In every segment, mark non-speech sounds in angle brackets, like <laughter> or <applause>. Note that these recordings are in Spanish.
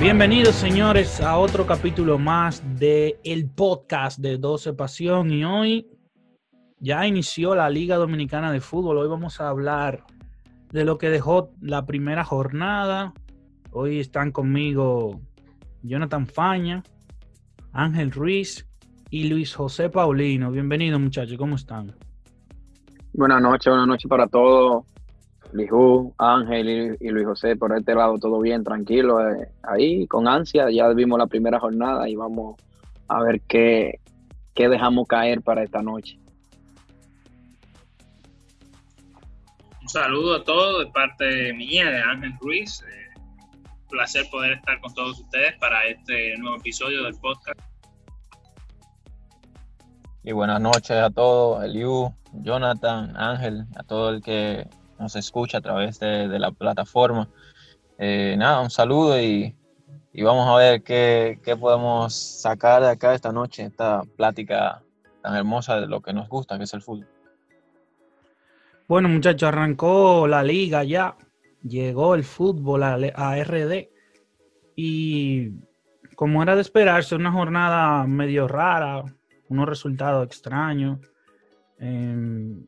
Bienvenidos señores a otro capítulo más de el podcast de 12 Pasión y hoy ya inició la Liga Dominicana de Fútbol. Hoy vamos a hablar de lo que dejó la primera jornada. Hoy están conmigo Jonathan Faña, Ángel Ruiz y Luis José Paulino. Bienvenidos muchachos, ¿cómo están? Buenas noches, buenas noches para todos. Liju, Ángel y, Luis José, por este lado todo bien, tranquilo, eh, ahí con ansia, ya vimos la primera jornada y vamos a ver qué, qué dejamos caer para esta noche. Un saludo a todos de parte mía, de Ángel Ruiz. Eh, placer poder estar con todos ustedes para este nuevo episodio del podcast. Y buenas noches a todos, Eliu, Jonathan, Ángel, a todo el que nos escucha a través de, la plataforma. Eh, nada, un saludo y, vamos a ver qué, podemos sacar de acá esta noche, esta plática tan hermosa de lo que nos gusta, que es el fútbol. Bueno, muchachos, arrancó la liga ya, llegó el fútbol a, a RD y como era de esperarse, una jornada medio rara, unos resultados extraños. Em,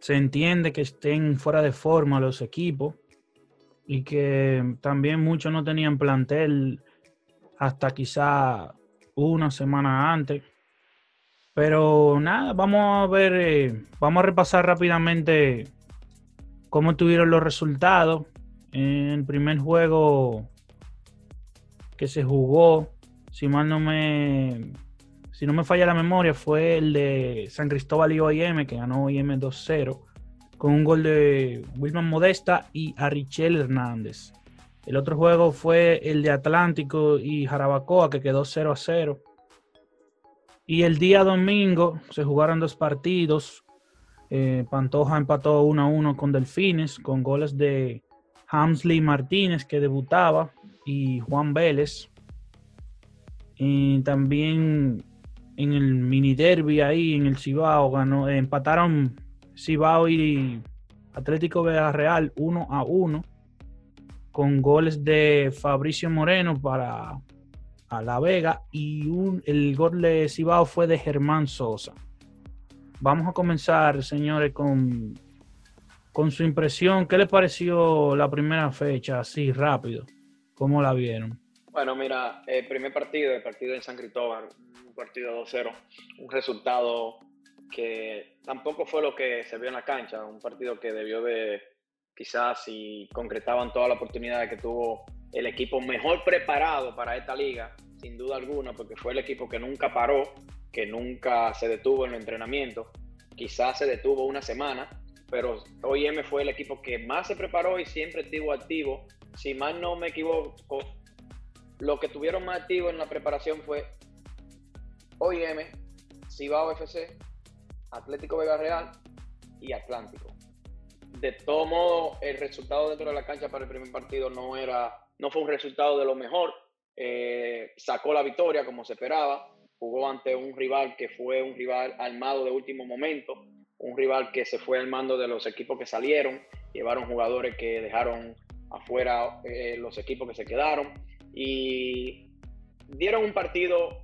se entiende que estén fuera de forma los equipos y que también muchos no tenían plantel hasta quizá una semana antes. Pero nada, vamos a ver, eh, vamos a repasar rápidamente cómo tuvieron los resultados. En el primer juego que se jugó, si mal no me si no me falla la memoria, fue el de San Cristóbal y OIM, que ganó OIM 2-0, con un gol de Wilman Modesta y Arichel Hernández. El otro juego fue el de Atlántico y Jarabacoa, que quedó 0 0. Y el día domingo se jugaron dos partidos. Eh, Pantoja empató 1 1 con Delfines, con goles de Hamsley Martínez, que debutaba, y Juan Vélez. Y también en el mini derby ahí en el Cibao, ganó, empataron Cibao y Atlético Real 1 a 1 con goles de Fabricio Moreno para a La Vega y un, el gol de Cibao fue de Germán Sosa. Vamos a comenzar, señores, con, con su impresión. ¿Qué les pareció la primera fecha así rápido? ¿Cómo la vieron? Bueno, mira, el primer partido, el partido en San Cristóbal, un partido 2-0, un resultado que tampoco fue lo que se vio en la cancha, un partido que debió de, quizás si concretaban todas las oportunidades que tuvo el equipo mejor preparado para esta liga, sin duda alguna, porque fue el equipo que nunca paró, que nunca se detuvo en el entrenamiento, quizás se detuvo una semana, pero OIM fue el equipo que más se preparó y siempre estuvo activo. Si mal no me equivoco, lo que tuvieron más activo en la preparación fue OIM, Cibao FC, Atlético Vega Real y Atlántico. De todo modo, el resultado dentro de la cancha para el primer partido no, era, no fue un resultado de lo mejor. Eh, sacó la victoria como se esperaba. Jugó ante un rival que fue un rival armado de último momento, un rival que se fue al mando de los equipos que salieron, llevaron jugadores que dejaron afuera eh, los equipos que se quedaron y dieron un partido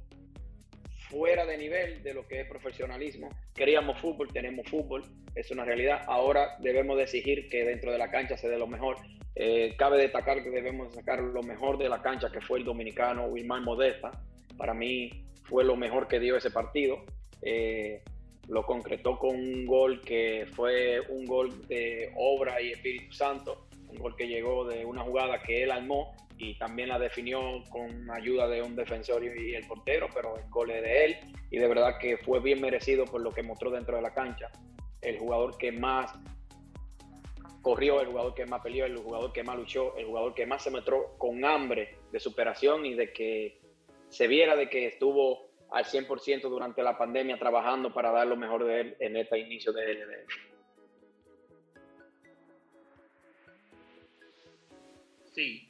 fuera de nivel de lo que es profesionalismo. Queríamos fútbol, tenemos fútbol, es una realidad. Ahora debemos de exigir que dentro de la cancha se dé lo mejor. Eh, cabe destacar que debemos sacar lo mejor de la cancha, que fue el dominicano Wilmar Modesta. Para mí fue lo mejor que dio ese partido. Eh, lo concretó con un gol que fue un gol de obra y Espíritu Santo, un gol que llegó de una jugada que él armó y también la definió con ayuda de un defensor y el portero, pero el gol es de él y de verdad que fue bien merecido por lo que mostró dentro de la cancha. El jugador que más corrió, el jugador que más peleó, el jugador que más luchó, el jugador que más se mostró con hambre de superación y de que se viera de que estuvo al 100% durante la pandemia trabajando para dar lo mejor de él en este inicio de. Sí,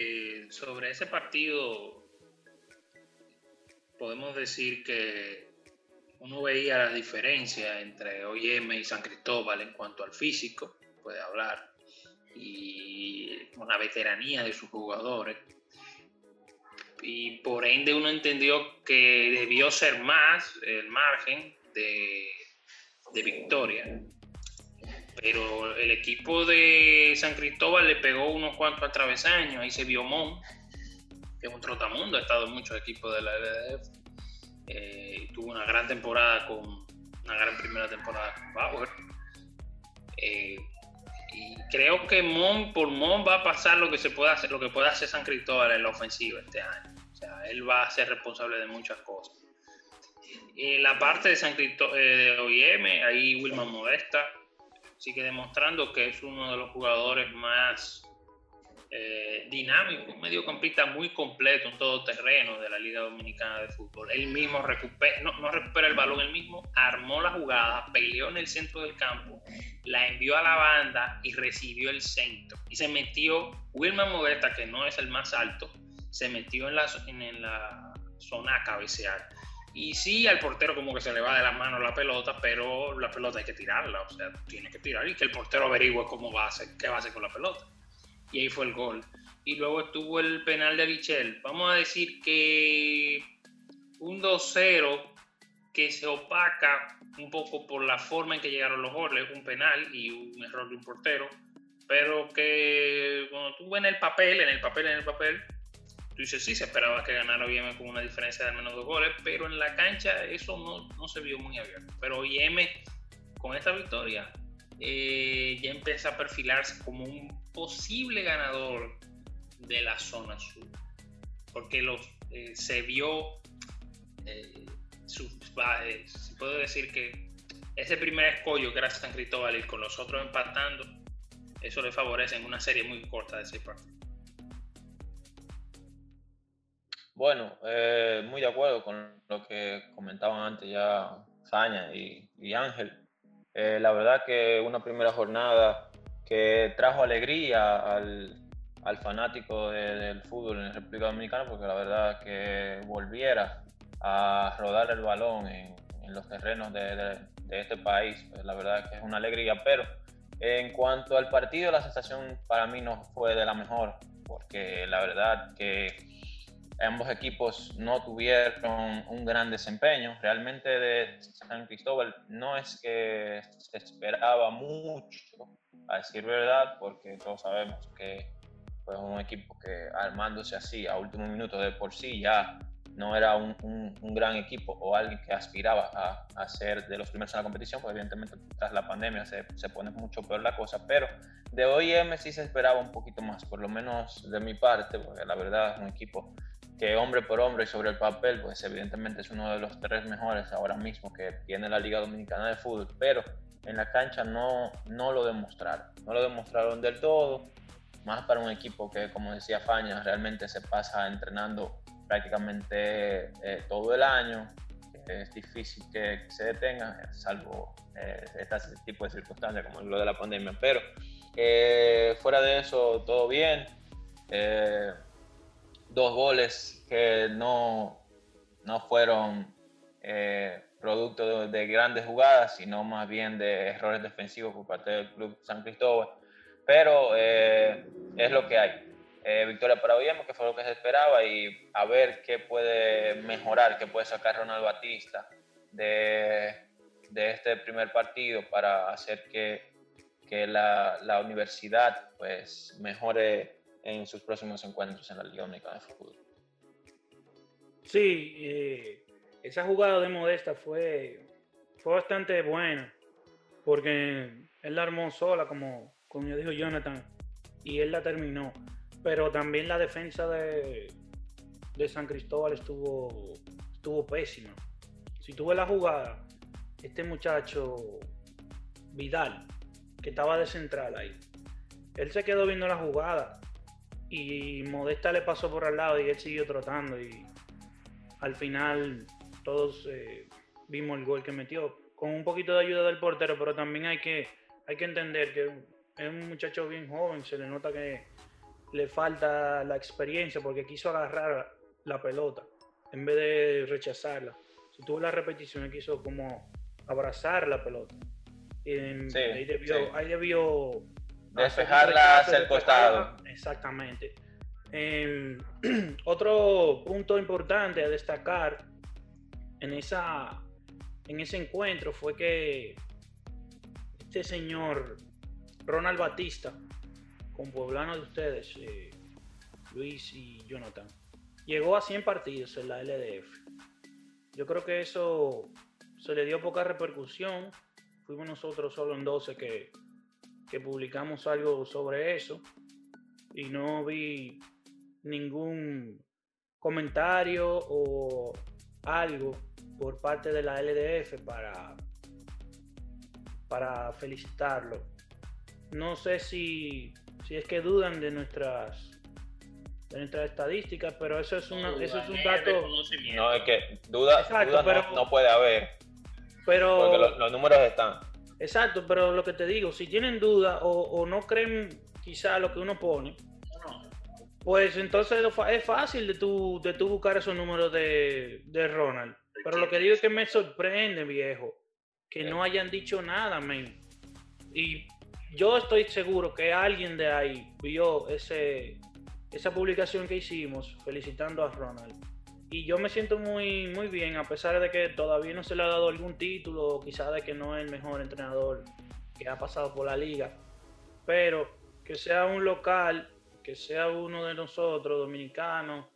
eh, sobre ese partido, podemos decir que uno veía la diferencia entre OIM y San Cristóbal en cuanto al físico, puede hablar. Y con la veteranía de sus jugadores. Y por ende uno entendió que debió ser más el margen de, de victoria. Pero el equipo de San Cristóbal le pegó unos cuantos atravesaños. Ahí se vio Mon, que es un trotamundo, ha estado en muchos equipos de la LDF. Eh, tuvo una gran temporada con una gran primera temporada con Bauer. Eh, y creo que Mon por Mon va a pasar lo que se puede hacer, lo que puede hacer San Cristóbal en la ofensiva este año. O sea, él va a ser responsable de muchas cosas. En la parte de San Cristóbal de OIM, ahí Wilman Modesta sigue demostrando que es uno de los jugadores más eh, dinámico, un mediocampista muy completo, un todoterreno de la Liga Dominicana de Fútbol. Él mismo recupera, no, no, recupera el balón, él mismo armó la jugada, peleó en el centro del campo, la envió a la banda y recibió el centro. Y se metió, Wilman Modesta, que no es el más alto, se metió en la, en la zona a cabecear. Y sí, al portero como que se le va de las manos la pelota, pero la pelota hay que tirarla, o sea, tiene que tirar y que el portero averigüe cómo va a hacer, qué va a hacer con la pelota y ahí fue el gol. Y luego estuvo el penal de Bichel. Vamos a decir que un 2-0 que se opaca un poco por la forma en que llegaron los goles, un penal y un error de un portero, pero que cuando tú en el papel, en el papel, en el papel, tú dices, sí, se esperaba que ganara OIM con una diferencia de al menos dos goles, pero en la cancha eso no, no se vio muy abierto. Pero OIM, con esta victoria, eh, ya empieza a perfilarse como un posible ganador de la zona sur, porque los, eh, se vio, eh, eh, se puede decir que ese primer escollo que era San Cristóbal y con los otros empatando, eso le favorece en una serie muy corta de seis partidos. Bueno, eh, muy de acuerdo con lo que comentaban antes ya Saña y, Ángel. Eh, la verdad que una primera jornada que trajo alegría al, al fanático de, del fútbol en República Dominicana, porque la verdad que volviera a rodar el balón en, los terrenos de, este país, pues la verdad que es una alegría, pero en cuanto al partido, la sensación para mí no fue de la mejor, porque la verdad que ambos equipos no tuvieron un gran desempeño. Realmente de San Cristóbal no es que se esperaba mucho, a decir verdad, porque todos sabemos que fue un equipo que armándose así a último minuto de por sí ya no era un, un, un gran equipo o alguien que aspiraba a, a, ser de los primeros en la competición, pues evidentemente tras la pandemia se, se pone mucho peor la cosa, pero de OIM sí se esperaba un poquito más, por lo menos de mi parte, porque la verdad es un equipo que hombre por hombre sobre el papel, pues evidentemente es uno de los tres mejores ahora mismo que tiene la Liga Dominicana de Fútbol, pero en la cancha no, no lo demostraron, no lo demostraron del todo, más para un equipo que, como decía Faña, realmente se pasa entrenando prácticamente eh, todo el año, es difícil que se detenga, salvo eh, este tipo de circunstancias como lo de la pandemia, pero eh, fuera de eso, todo bien. Eh, dos goles que no, no fueron eh, producto de, de, grandes jugadas, sino más bien de errores defensivos por parte del Club San Cristóbal. Pero eh, es lo que hay. Eh, victoria para Oviedo, que fue lo que se esperaba, y a ver qué puede mejorar, qué puede sacar Ronald Batista de, de este primer partido para hacer que, que la, la universidad pues, mejore en sus próximos encuentros en la Liga Única de Fútbol. Sí, esa jugada de Modesta fue, fue bastante buena, porque él la armó sola, como, como dijo Jonathan, y él la terminó. Pero también la defensa de, de San Cristóbal estuvo, estuvo pésima. Si tuve la jugada, este muchacho Vidal, que estaba de central ahí, él se quedó viendo la jugada y Modesta le pasó por al lado y él siguió trotando y al final todos eh, vimos el gol que metió con un poquito de ayuda del portero, pero también hay que, hay que entender que es un muchacho bien joven, se le nota que le falta la experiencia porque quiso agarrar la pelota en vez de rechazarla. Si tuvo la repetición, quiso como abrazar la pelota. Y sí, ahí debió, sí. ahí debió despejarla hacia el costado. Exactamente. Em, <clears throat> otro punto importante a destacar en, esa, en ese encuentro fue que este señor Ronald Batista, con pueblano de ustedes, eh, Luis y Jonathan, llegó a 100 partidos en la LDF. Yo creo que eso se le dio poca repercusión. Fuimos nosotros solo en 12 que, que publicamos algo sobre eso y no vi ningún comentario o algo por parte de la LDF para, para felicitarlo. No sé si, si es que dudan de nuestras de nuestras estadísticas, pero eso es, una, eso es un dato. No, es que duda, no, puede haber. Pero, porque los, números están. Exacto, pero lo que te digo, si tienen duda o, o no creen quizá lo que uno pone, pues entonces es fácil de tú, de tú buscar esos números de, de Ronald. Pero lo que digo es que me sorprende, viejo, que no hayan dicho nada, men. Y yo estoy seguro que alguien de ahí vio ese, esa publicación que hicimos felicitando a Ronald. Y yo me siento muy, muy bien, a pesar de que todavía no se le ha dado algún título, o quizá de que no es el mejor entrenador que ha pasado por la liga. Pero que sea un local, que sea uno de nosotros, dominicanos,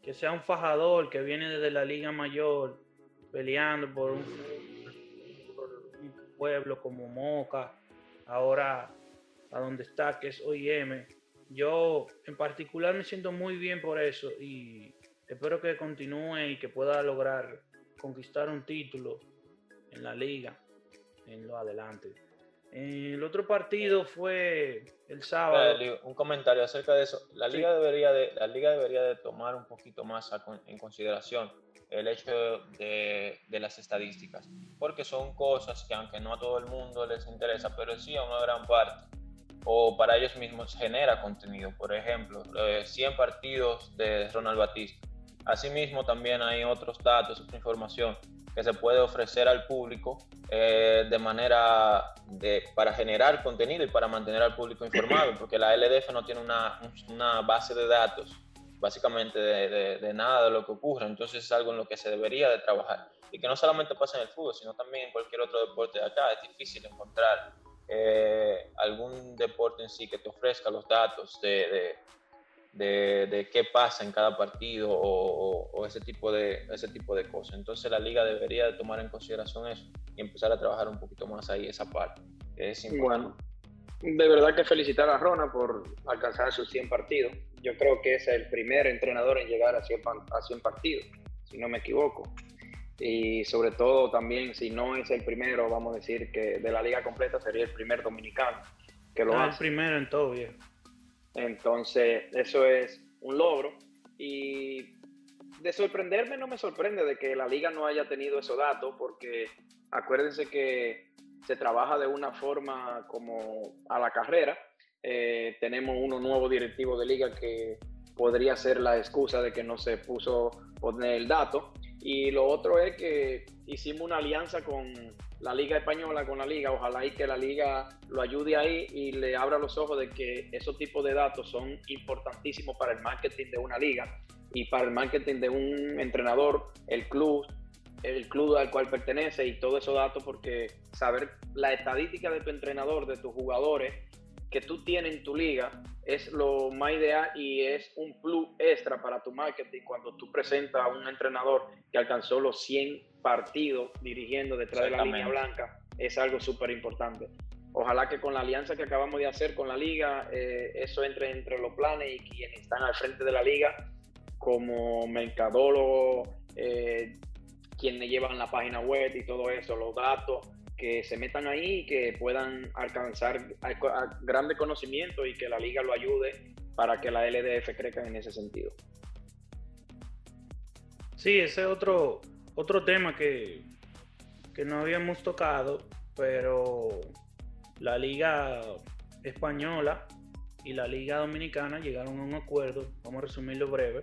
que sea un fajador que viene desde la liga mayor, peleando por un, pueblo como Moca, ahora a donde está, que es OIM. Yo en particular me siento muy bien por eso y espero que continúe y que pueda lograr conquistar un título en la liga en lo adelante. El otro partido fue el sábado. Un comentario acerca de eso. La liga debería de la liga debería de tomar un poquito más en consideración el hecho de, de, las estadísticas, porque son cosas que aunque no a todo el mundo les interesa, pero sí a una gran parte, o para ellos mismos genera contenido. Por ejemplo, 100 partidos de Ronald Batista. Asimismo, también hay otros datos, otra información que se puede ofrecer al público eh, de manera para generar contenido y para mantener al público informado, porque la LDF no tiene una, base de datos básicamente de, de, nada de lo que ocurre, entonces es algo en lo que se debería de trabajar. Y que no solamente pasa en el fútbol, sino también en cualquier otro deporte de acá, es difícil encontrar eh, algún deporte en sí que te ofrezca los datos de, de, de, qué pasa en cada partido o, ese, tipo de, ese tipo de cosas. Entonces la liga debería de tomar en consideración eso y empezar a trabajar un poquito más ahí esa parte. es bueno, de verdad que felicitar a Rona por alcanzar sus 100 partidos. Yo creo que es el primer entrenador en llegar a 100, a 100 partidos, si no me equivoco. Y sobre todo también, si no es el primero, vamos a decir que de la liga completa sería el primer dominicano que lo ah, el primero en todo, bien. Entonces, eso es un logro. Y de sorprenderme, no me sorprende de que la liga no haya tenido esos datos, porque acuérdense que se trabaja de una forma como a la carrera. Eh, tenemos uno nuevo directivo de liga que podría ser la excusa de que no se puso poner el dato. Y lo otro es que hicimos una alianza con la Liga Española, con la Liga. Ojalá y que la Liga lo ayude ahí y le abra los ojos de que esos tipos de datos son importantísimos para el marketing de una liga y para el marketing de un entrenador, el club, el club al cual pertenece y todos esos datos, porque saber la estadística de tu entrenador, de tus jugadores, que tú tienes en tu liga es lo más ideal y es un plus extra para tu marketing cuando tú presentas a un entrenador que alcanzó los 100 partidos dirigiendo detrás de la línea blanca. Es algo súper importante. Ojalá que con la alianza que acabamos de hacer con la liga, eh, eso entre entre los planes y quienes están al frente de la liga, como mercadólogos, eh, quienes llevan la página web y todo eso, los datos, que se metan ahí y que puedan alcanzar grande conocimiento y que la liga lo ayude para que la LDF crezca en ese sentido. Sí, ese es otro, otro tema que, que no habíamos tocado, pero la liga española y la liga dominicana llegaron a un acuerdo, vamos a resumirlo breve,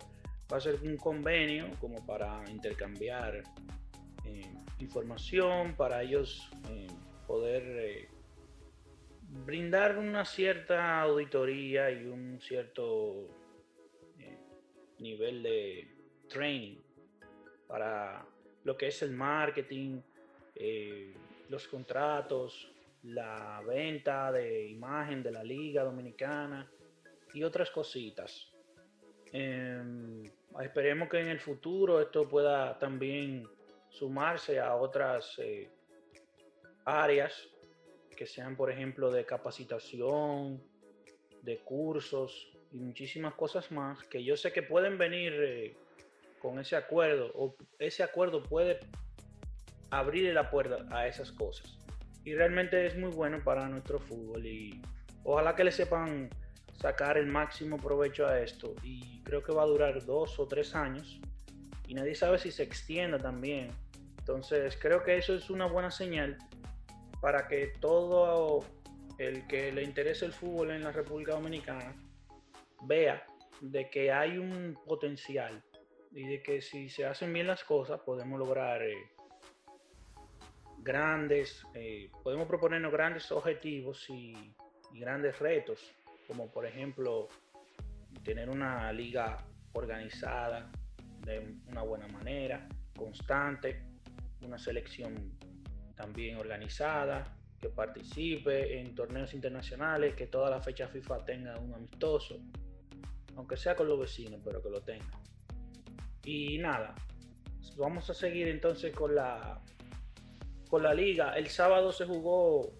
va a ser un convenio como para intercambiar eh, información, para ellos eh, brindar una cierta auditoría y un cierto eh, nivel de training para lo que es el marketing, eh, los contratos, la venta de imagen de la liga dominicana y otras cositas. Em, esperemos que en el futuro esto pueda también sumarse a otras eh, áreas que sean, por ejemplo, de capacitación, de cursos y muchísimas cosas más que yo sé que pueden venir eh, con ese acuerdo o ese acuerdo puede abrir la puerta a esas cosas. Y realmente es muy bueno para nuestro fútbol y ojalá que le sepan sacar el máximo provecho a esto y creo que va a durar dos o tres años y nadie sabe si se extienda también. Entonces creo que eso es una buena señal para que todo el que le interese el fútbol en la República Dominicana vea de que hay un potencial y de que si se hacen bien las cosas podemos lograr eh, grandes, eh, podemos proponernos grandes objetivos y, grandes retos, como por ejemplo tener una liga organizada de una buena manera, constante, una selección también organizada, que participe en torneos internacionales, que toda la fecha FIFA tenga un amistoso, aunque sea con los vecinos, pero que lo tenga. Y nada, vamos a seguir entonces con la con la liga. El sábado se jugó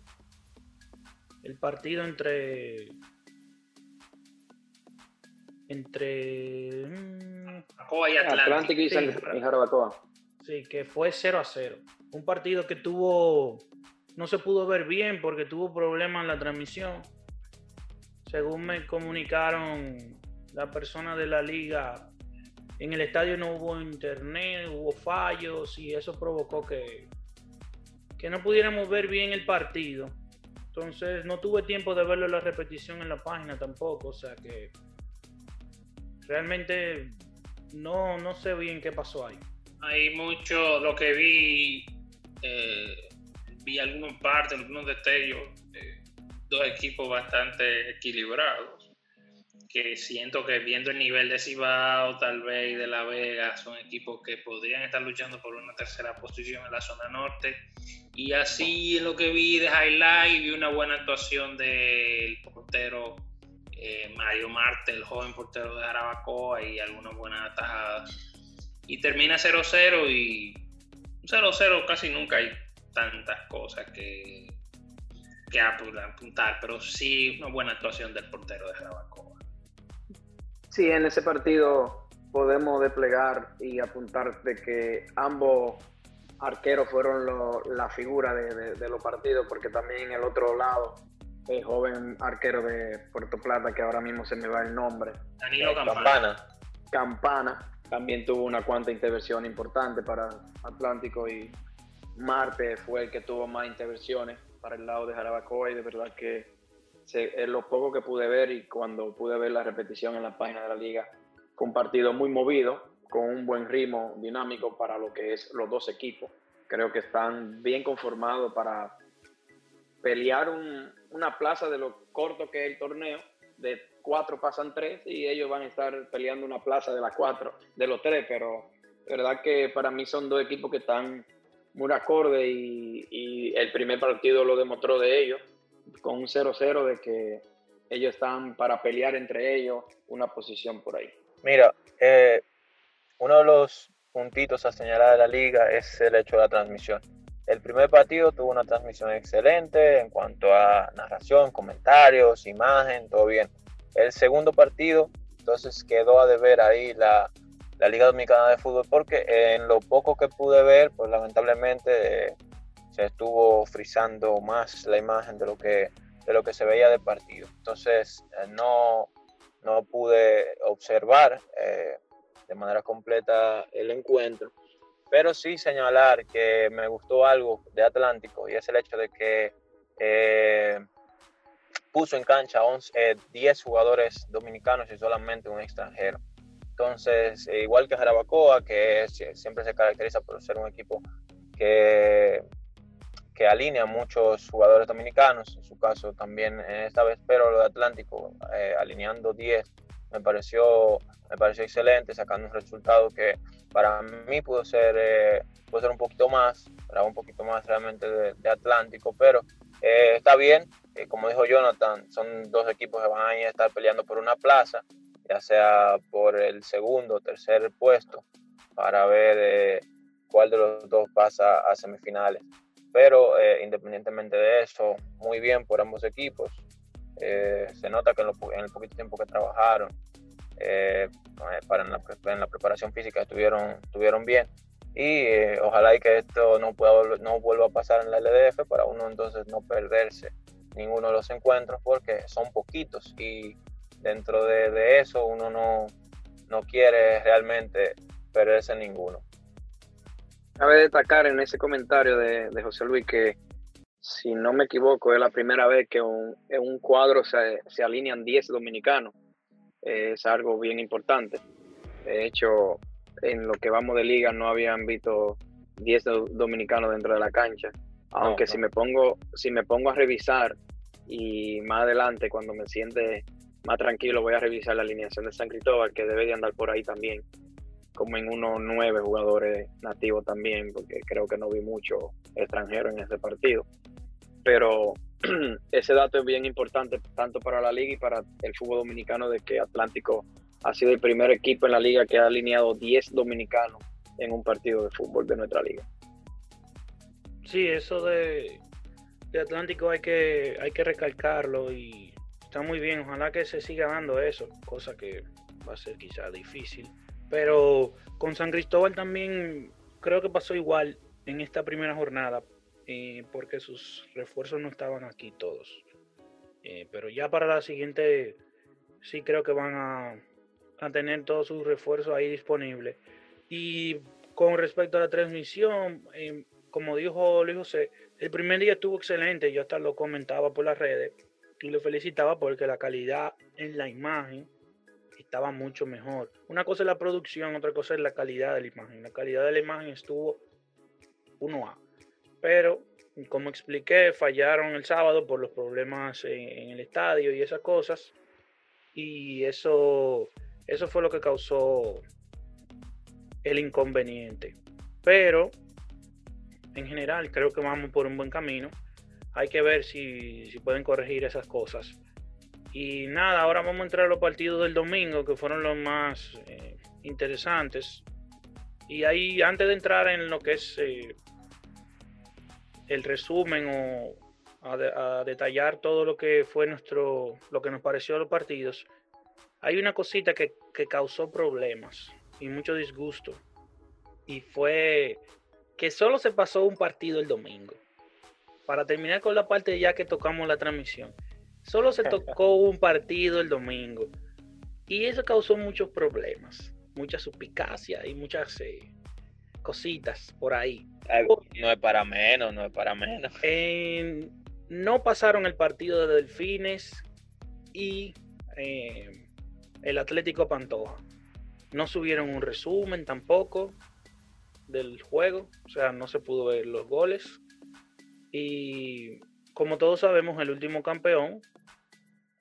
el partido entre entre mm, y Atlántico. y, Jarabacoa. Sí, que fue 0 a 0. Un partido que tuvo, no se pudo ver bien porque tuvo problemas en la transmisión. Según me comunicaron la persona de la liga, en el estadio no hubo internet, hubo fallos y eso provocó que, que no pudiéramos ver bien el partido. Entonces no tuve tiempo de verlo en la repetición en la página tampoco, o sea que realmente no, no sé bien qué pasó ahí hay mucho, lo que vi, eh, vi algunos partes, algunos destellos, dos equipos bastante equilibrados, que siento que viendo el nivel de Cibao, tal vez, y de La Vega, son equipos que podrían estar luchando por una tercera posición en la zona norte. Y así en lo que vi de highlight, vi una buena actuación del portero eh, Mario Marte, el joven portero de Jarabacoa, y algunas buenas atajadas y termina 0-0 y 0-0 casi nunca hay tantas cosas que, que apuntar, pero sí una buena actuación del portero de Jarabacoa. Sí, en ese partido podemos desplegar y apuntar de que ambos arqueros fueron la figura de, los partidos, porque también el otro lado, el joven arquero de Puerto Plata, que ahora mismo se me va el nombre. Danilo Campana. Campana también tuvo una cuanta intervención importante para Atlántico y Marte fue el que tuvo más intervenciones para el lado de Jarabacoa y de verdad que es lo poco que pude ver y cuando pude ver la repetición en la página de la liga fue un partido muy movido con un buen ritmo dinámico para lo que es los dos equipos. Creo que están bien conformados para pelear una plaza de lo corto que es el torneo de cuatro pasan tres y ellos van a estar peleando una plaza de las cuatro, de los tres, pero verdad que para mí son dos equipos que están muy acorde y, el primer partido lo demostró de ellos, con un 0-0 de que ellos están para pelear entre ellos una posición por ahí. Mira, eh, uno de los puntitos a señalar de la liga es el hecho de la transmisión. El primer partido tuvo una transmisión excelente en cuanto a narración, comentarios, imagen, todo bien. El segundo partido, entonces quedó a deber ahí la, Liga Dominicana de Fútbol porque en lo poco que pude ver, pues lamentablemente eh, se estuvo frizando más la imagen de lo que, de lo que se veía de partido. Entonces eh, no, no pude observar eh, de manera completa el encuentro pero sí señalar que me gustó algo de Atlántico y es el hecho de que eh, puso en cancha 11, 10 eh, jugadores dominicanos y solamente un extranjero. Entonces, eh, igual que Jarabacoa, que siempre se caracteriza por ser un equipo que que alinea muchos jugadores dominicanos, en su caso también esta vez, pero lo de Atlántico, eh, alineando 10, me pareció, me pareció excelente, sacando un resultado que para mí pudo ser, eh, pudo ser un poquito más, un poquito más realmente de, Atlántico, pero eh, está bien, como dijo Jonathan, son dos equipos que van a estar peleando por una plaza, ya sea por el segundo o tercer puesto, para ver cuál de los dos pasa a semifinales pero eh, independientemente de eso, muy bien por ambos equipos. Eh, se nota que en, el poquito tiempo que trabajaron eh, para en la, preparación física estuvieron, estuvieron bien y ojalá y que esto no, pueda, no vuelva a pasar en la LDF para uno entonces no perderse ninguno de los encuentros porque son poquitos y dentro de, de eso uno no, no quiere realmente perderse ninguno. Cabe destacar en ese comentario de, José Luis que, si no me equivoco, es la primera vez que en un cuadro se, se alinean 10 dominicanos. Es algo bien importante. De hecho, en lo que vamos de liga no habían visto 10 dominicanos dentro de la cancha. Aunque si me pongo si me pongo a revisar y más adelante cuando me siente más tranquilo voy a revisar la alineación de San Cristóbal que debe de andar por ahí también como en unos nueve jugadores nativos también, porque creo que no vi mucho extranjero en ese partido. Pero <clears throat> ese dato es bien importante tanto para la liga y para el fútbol dominicano de que Atlántico ha sido el primer equipo en la liga que ha alineado 10 dominicanos en un partido de fútbol de nuestra liga. Sí, eso de, Atlántico hay que, hay que recalcarlo y está muy bien. Ojalá que se siga dando eso, cosa que va a ser quizá difícil pero con San Cristóbal también creo que pasó igual en esta primera jornada, eh, porque sus refuerzos no estaban aquí todos. Eh, pero ya para la siguiente sí creo que van a, tener todos sus refuerzos ahí disponibles. Y con respecto a la transmisión, eh, como dijo Luis José, el primer día estuvo excelente, yo hasta lo comentaba por las redes y lo felicitaba porque la calidad en la imagen estaba mucho mejor. Una cosa es la producción, otra cosa es la calidad de la imagen. La calidad de la imagen estuvo 1A. Pero, como expliqué, fallaron el sábado por los problemas en, el estadio y esas cosas. Y eso, eso fue lo que causó el inconveniente. Pero, en general, creo que vamos por un buen camino. Hay que ver si, si pueden corregir esas cosas y nada, ahora vamos a entrar a los partidos del domingo, que fueron los más eh, interesantes. Y ahí, antes de entrar en lo que es eh, el resumen o a, detallar todo lo que fue nuestro, lo que nos pareció los partidos, hay una cosita que, que causó problemas y mucho disgusto. Y fue que solo se pasó un partido el domingo. Para terminar con la parte ya que tocamos la transmisión Solo se tocó <laughs> un partido el domingo y eso causó muchos problemas, mucha suspicacia y muchas eh, cositas por ahí. No es para menos, no es para menos. no pasaron el partido de Delfines y eh, el Atlético Pantoja. No subieron un resumen tampoco del juego, o sea, no se pudo ver los goles. Y como todos sabemos, el último campeón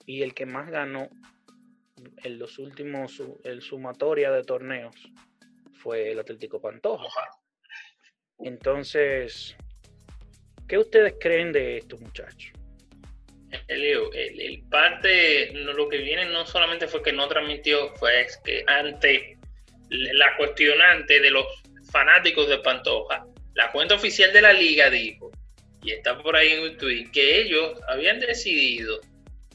y el que más ganó en los últimos, el sumatoria de torneos fue el Atlético Pantoja. Entonces, ¿qué ustedes creen de esto, muchachos? Leo, el, parte, lo que viene no solamente fue que no transmitió, fue que ante la cuestionante de los fanáticos de Pantoja, la cuenta oficial de la liga dijo, y está por ahí en un tweet, que ellos habían decidido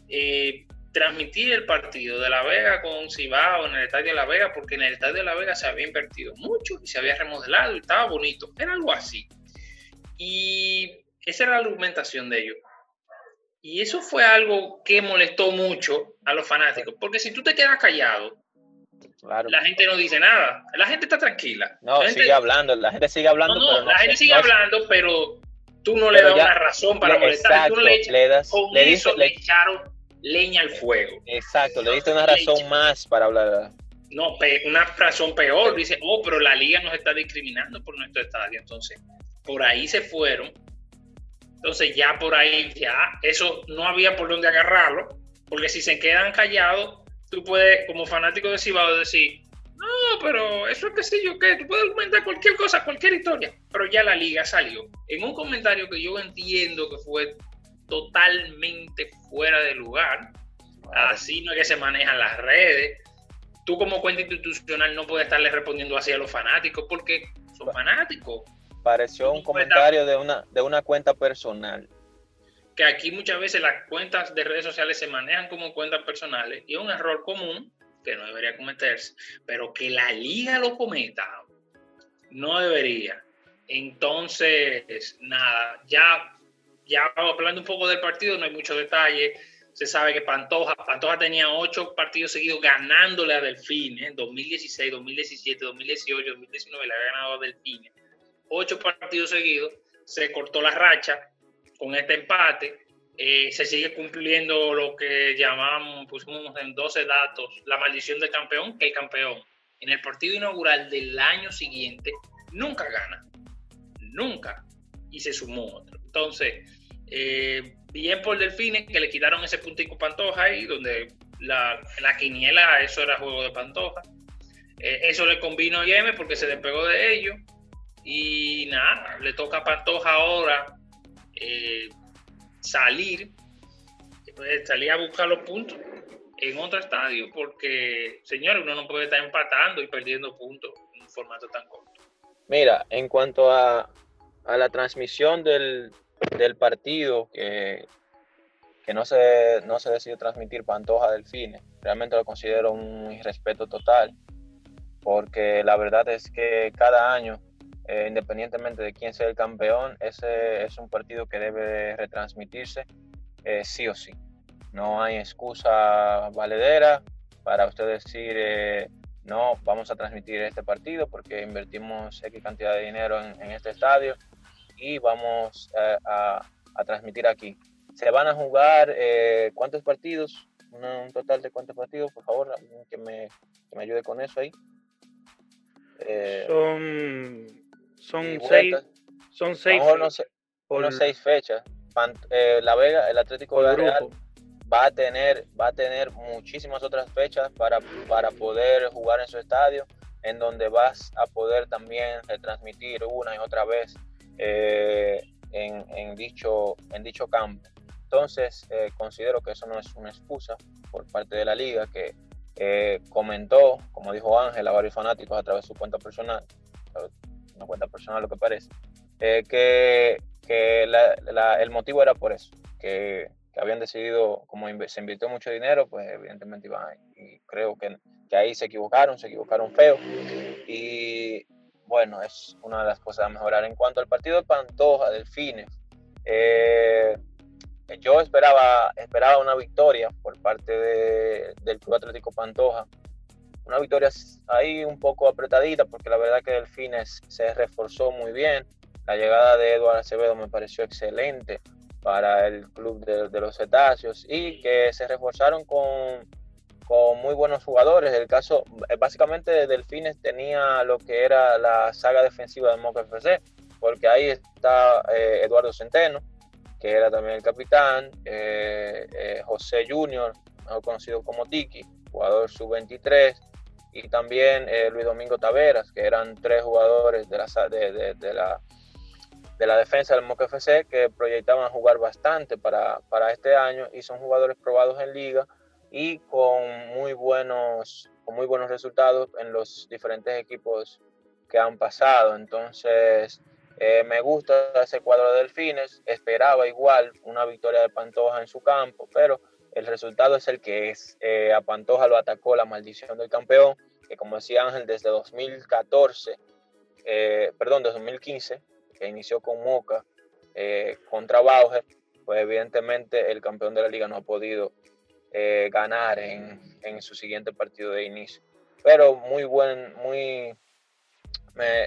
eh, transmitir el partido de La Vega con Cibao en el Estadio de La Vega, porque en el Estadio de La Vega se había invertido mucho y se había remodelado y estaba bonito. Era algo así. Y esa era la argumentación de ellos. Y eso fue algo que molestó mucho a los fanáticos, porque si tú te quedas callado, la gente no dice nada. La gente está tranquila. No, sigue hablando, la gente sigue hablando. No, la gente sigue hablando, pero tú no le das una razón para molestar. le, das, le, echaron leña al fuego. Exacto, le diste una razón más para hablar. No, una razón peor. Dice, oh, pero la liga nos está discriminando por nuestro estadio. Entonces, por ahí se fueron Entonces ya por ahí, ya, eso no había por dónde agarrarlo, porque si se quedan callados, tú puedes, como fanático de Cibao, decir, no, pero eso es que sí, yo qué, tú puedes argumentar cualquier cosa, cualquier historia, pero ya la liga salió. En un comentario que yo entiendo que fue totalmente fuera de lugar, así no es que se manejan las redes, tú como cuenta institucional no puedes estarle respondiendo así a los fanáticos porque son fanáticos. Pareció un comentario de una, de una cuenta personal. Que aquí muchas veces las cuentas de redes sociales se manejan como cuentas personales y es un error común que no debería cometerse, pero que la liga lo cometa, no debería. Entonces, nada, ya, ya hablando un poco del partido, no hay mucho detalle se sabe que Pantoja, Pantoja tenía ocho partidos seguidos ganándole a Delfines, 2016, 2017, 2018, 2019 le había ganado a Delfines. Ocho partidos seguidos, se cortó la racha con este empate. Eh, se sigue cumpliendo lo que llamamos, pusimos en 12 datos, la maldición del campeón, que el campeón en el partido inaugural del año siguiente nunca gana. Nunca. Y se sumó otro. Entonces, eh, bien por Delfines, que le quitaron ese puntico Pantoja ahí, donde la, la quiniela, eso era juego de Pantoja. Eh, eso le convino a Yeme porque se despegó de ellos. Y nada, le toca a Pantoja ahora eh, salir, salir a buscar los puntos en otro estadio, porque, señores, uno no puede estar empatando y perdiendo puntos en un formato tan corto. Mira, en cuanto a, a la transmisión del, del partido que, que no, se, no se decidió transmitir Pantoja Delfines. Realmente lo considero un irrespeto total, porque la verdad es que cada año, eh, independientemente de quién sea el campeón, ese es un partido que debe retransmitirse eh, sí o sí. No hay excusa valedera para usted decir, eh, no, vamos a transmitir este partido porque invertimos X cantidad de dinero en, en este estadio y vamos eh, a, transmitir aquí. Se van a jugar eh, cuántos partidos, un total de cuántos partidos, por favor, que me, que me ayude con eso ahí. Eh, son son seis, son seis, unos seis fechas. la Vega, el Atlético de Real va a tener va a tener muchísimas otras fechas para, para poder jugar en su estadio en donde vas a poder también retransmitir una y otra vez eh, en, dicho, en dicho campo. Entonces, eh, considero que eso no es una excusa por parte de la liga que eh, comentó, como dijo Ángel, a varios fanáticos a través de su cuenta personal, una cuenta personal lo que parece, que, que el motivo era por eso, que, que, habían decidido, como se invirtió mucho dinero, pues evidentemente iban, y creo que, que ahí se equivocaron, se equivocaron feo, y bueno, es una de las cosas a mejorar. En cuanto al partido de Pantoja, Delfines, eh, yo esperaba, esperaba una victoria por parte del Club Atlético Pantoja. Una victoria ahí un poco apretadita, porque la verdad que Delfines se reforzó muy bien. La llegada de Eduardo Acevedo me pareció excelente para el club de los cetáceos y que se reforzaron con con muy buenos jugadores. El caso, eh, básicamente, Delfines tenía lo que era la saga defensiva del Moca FC, porque ahí está eh, Eduardo Centeno, que era también el capitán, eh, José Junior, mejor conocido como Tiki, jugador sub-23, y también Luis Domingo Taveras, que eran tres jugadores de la, de, de, la, de la defensa del Moca FC que proyectaban jugar bastante para, para este año y son jugadores probados en liga y con muy buenos, con muy buenos resultados en los diferentes equipos que han pasado. Entonces, eh, me gusta ese cuadro de Delfines. Esperaba igual una victoria de Pantoja en su campo, pero el resultado es el que es. Eh, a Pantoja lo atacó la maldición del campeón, que como decía Ángel, desde 2014, eh, perdón, desde 2015, que inició con Moca contra Bauer, pues evidentemente el campeón de la liga no ha podido eh, ganar en, en, su siguiente partido de inicio. Pero muy buen, muy...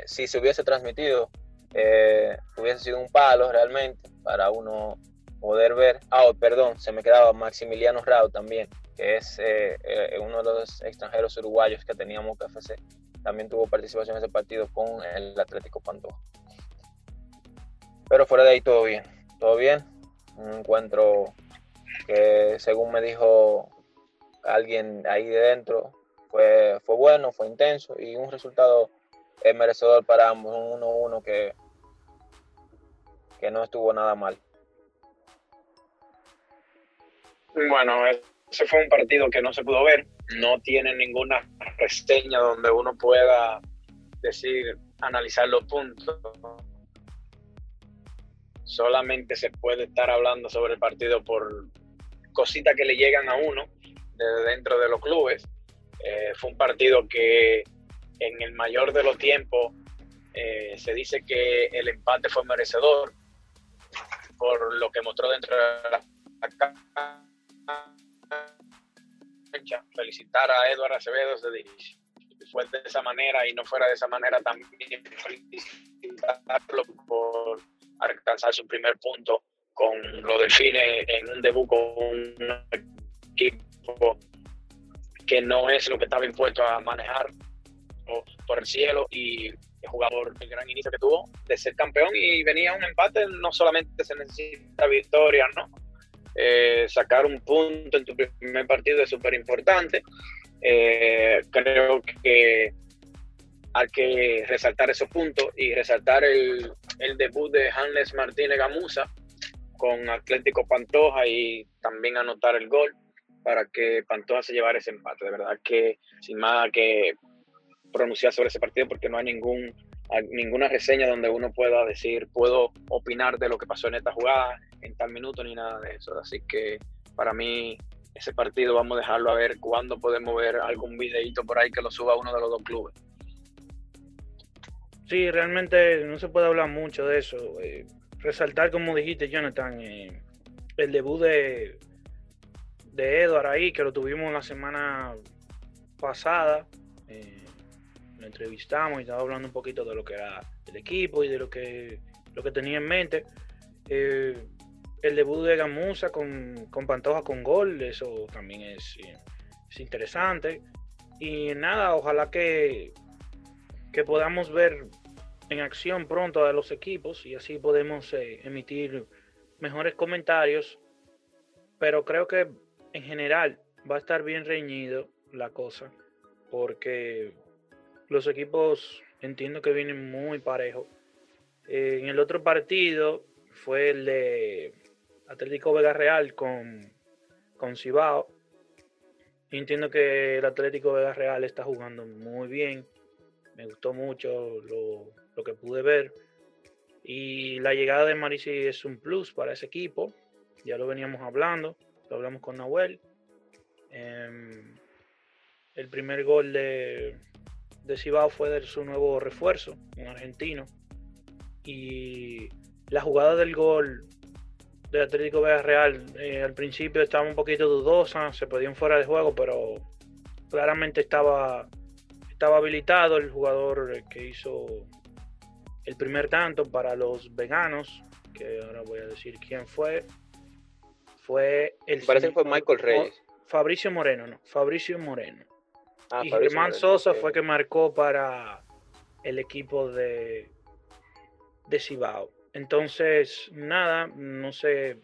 si se hubiese transmitido, eh, hubiese sido un palo realmente para uno poder ver. Ah, oh, perdón, se me quedaba Maximiliano Rao también, que es eh, uno de los extranjeros uruguayos que teníamos KFC. También tuvo participación en ese partido con el Atlético Pantoja. Pero fuera de ahí todo bien todo bien. Un encuentro que según me dijo alguien ahí de dentro, fue, fue bueno, fue intenso y un resultado merecedor para ambos, un 1-1 que, que no estuvo nada mal. Bueno, ese fue un partido que no se pudo ver, no tiene ninguna reseña donde uno pueda decir, analizar los puntos. Solamente se puede estar hablando sobre el partido por cositas que le llegan a uno desde dentro de los clubes. Eh, fue un partido que en el mayor de los tiempos eh, se dice que el empate fue merecedor por lo que mostró dentro de la cancha. Felicitar a Eduardo Acevedo si fue de esa manera y no fuera de esa manera también felicitarlo por alcanzar su primer punto con los delfines en un debut con un equipo que no es lo que estaba impuesto a manejar por el cielo y el jugador, el gran inicio que tuvo de ser campeón y venía un empate, no solamente se necesita victoria, ¿no? Eh, sacar un punto en tu primer partido es súper importante. Eh, creo que hay que resaltar esos puntos y resaltar el, el debut de Hannes Martínez Gamusa con Atlético Pantoja y también anotar el gol para que Pantoja se llevara ese empate. De verdad que sin nada que pronunciar sobre ese partido porque no hay ningún ninguna reseña donde uno pueda decir, puedo opinar de lo que pasó en esta jugada en tal minuto ni nada de eso. Así que para mí ese partido vamos a dejarlo a ver cuándo podemos ver algún videito por ahí que lo suba uno de los dos clubes. Sí, realmente no se puede hablar mucho de eso. Eh, resaltar, como dijiste, Jonathan, eh, el debut de, de Edward ahí, que lo tuvimos la semana pasada. Eh, lo entrevistamos y estaba hablando un poquito de lo que era el equipo y de lo que, lo que tenía en mente. Eh, el debut de Gamusa con, con, Pantoja con gol, eso también es, es, interesante. Y nada, ojalá que, que podamos ver en acción pronto a los equipos y así podemos eh, emitir mejores comentarios. Pero creo que en general va a estar bien reñido la cosa porque los equipos entiendo que vienen muy parejos. Eh, en el otro partido fue el de Atlético Vega Real con, con Cibao. Entiendo que el Atlético Vega Real está jugando muy bien. Me gustó mucho lo, lo que pude ver. Y la llegada de Marisi es un plus para ese equipo. Ya lo veníamos hablando. Lo hablamos con Nahuel. Em, el primer gol de, de Cibao fue de su nuevo refuerzo, un argentino. Y la jugada del gol de Atlético Vega Real eh, al principio estaba un poquito dudosa, se podían fuera de juego, pero claramente estaba, estaba habilitado el jugador que hizo el primer tanto para los veganos, que ahora voy a decir quién fue. Fue el. Parece que fue Michael Reyes. Fabricio Moreno, no, Fabricio Moreno. Ah, y Germán Sosa fue que marcó para el equipo de, de Cibao. Entonces, nada, no sé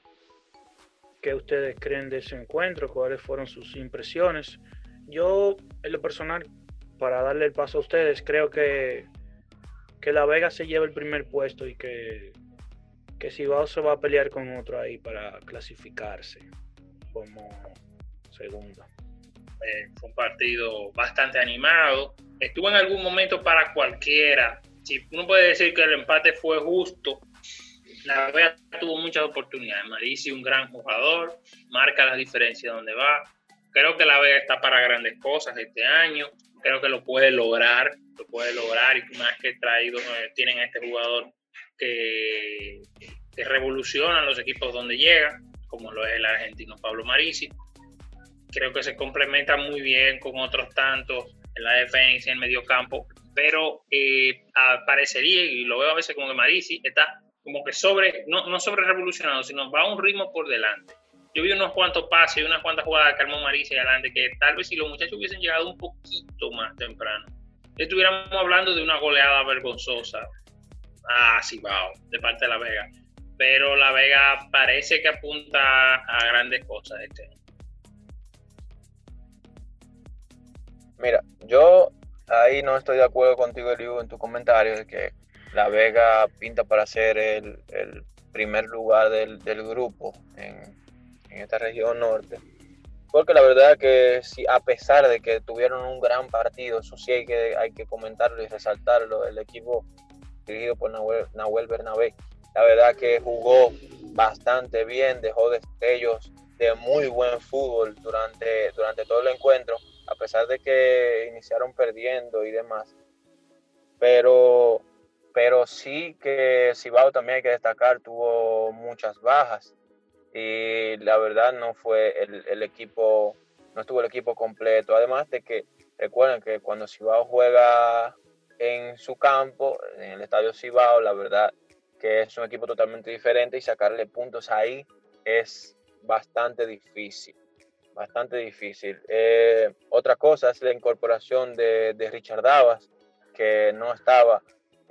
qué ustedes creen de ese encuentro, cuáles fueron sus impresiones. Yo, en lo personal, para darle el paso a ustedes, creo que, que La Vega se lleva el primer puesto y que, que Cibao se va a pelear con otro ahí para clasificarse como segundo. Eh, fue un partido bastante animado. Estuvo en algún momento para cualquiera. Si uno puede decir que el empate fue justo, la Vega tuvo muchas oportunidades. Marisi, un gran jugador, marca la diferencia donde va. Creo que la Vega está para grandes cosas este año. Creo que lo puede lograr, lo puede lograr. Y más que traído, eh, tienen a este jugador que, que revoluciona los equipos donde llega, como lo es el argentino Pablo Marisi creo que se complementa muy bien con otros tantos en la defensa en el medio campo, pero eh, parecería, y lo veo a veces como que Marisi, está como que sobre, no, no sobre revolucionado, sino va a un ritmo por delante. Yo vi unos cuantos pases y unas cuantas jugadas que armó Marisi adelante, que tal vez si los muchachos hubiesen llegado un poquito más temprano, estuviéramos hablando de una goleada vergonzosa a Cibao de parte de La Vega. pero La Vega parece que apunta a grandes cosas este año. Mira, yo ahí no estoy de acuerdo contigo, Eliu, en tu comentario de que La Vega pinta para ser el, primer lugar del, grupo en, esta región norte. Porque la verdad que si, a pesar de que tuvieron un gran partido, eso sí hay que, hay que comentarlo y resaltarlo, el equipo dirigido por Nahuel, Nahuel Bernabé, la verdad que jugó bastante bien, dejó destellos de muy buen fútbol durante, durante todo el encuentro a pesar de que iniciaron perdiendo y demás. Pero, pero sí que Cibao también hay que destacar, tuvo muchas bajas y la verdad no fue el, equipo, no estuvo el equipo completo. Además de que recuerden que cuando Cibao juega en su campo, en el estadio Cibao, la verdad que es un equipo totalmente diferente y sacarle puntos ahí es bastante difícil bastante difícil. Eh, otra cosa es la incorporación de, Richard Davas, que no estaba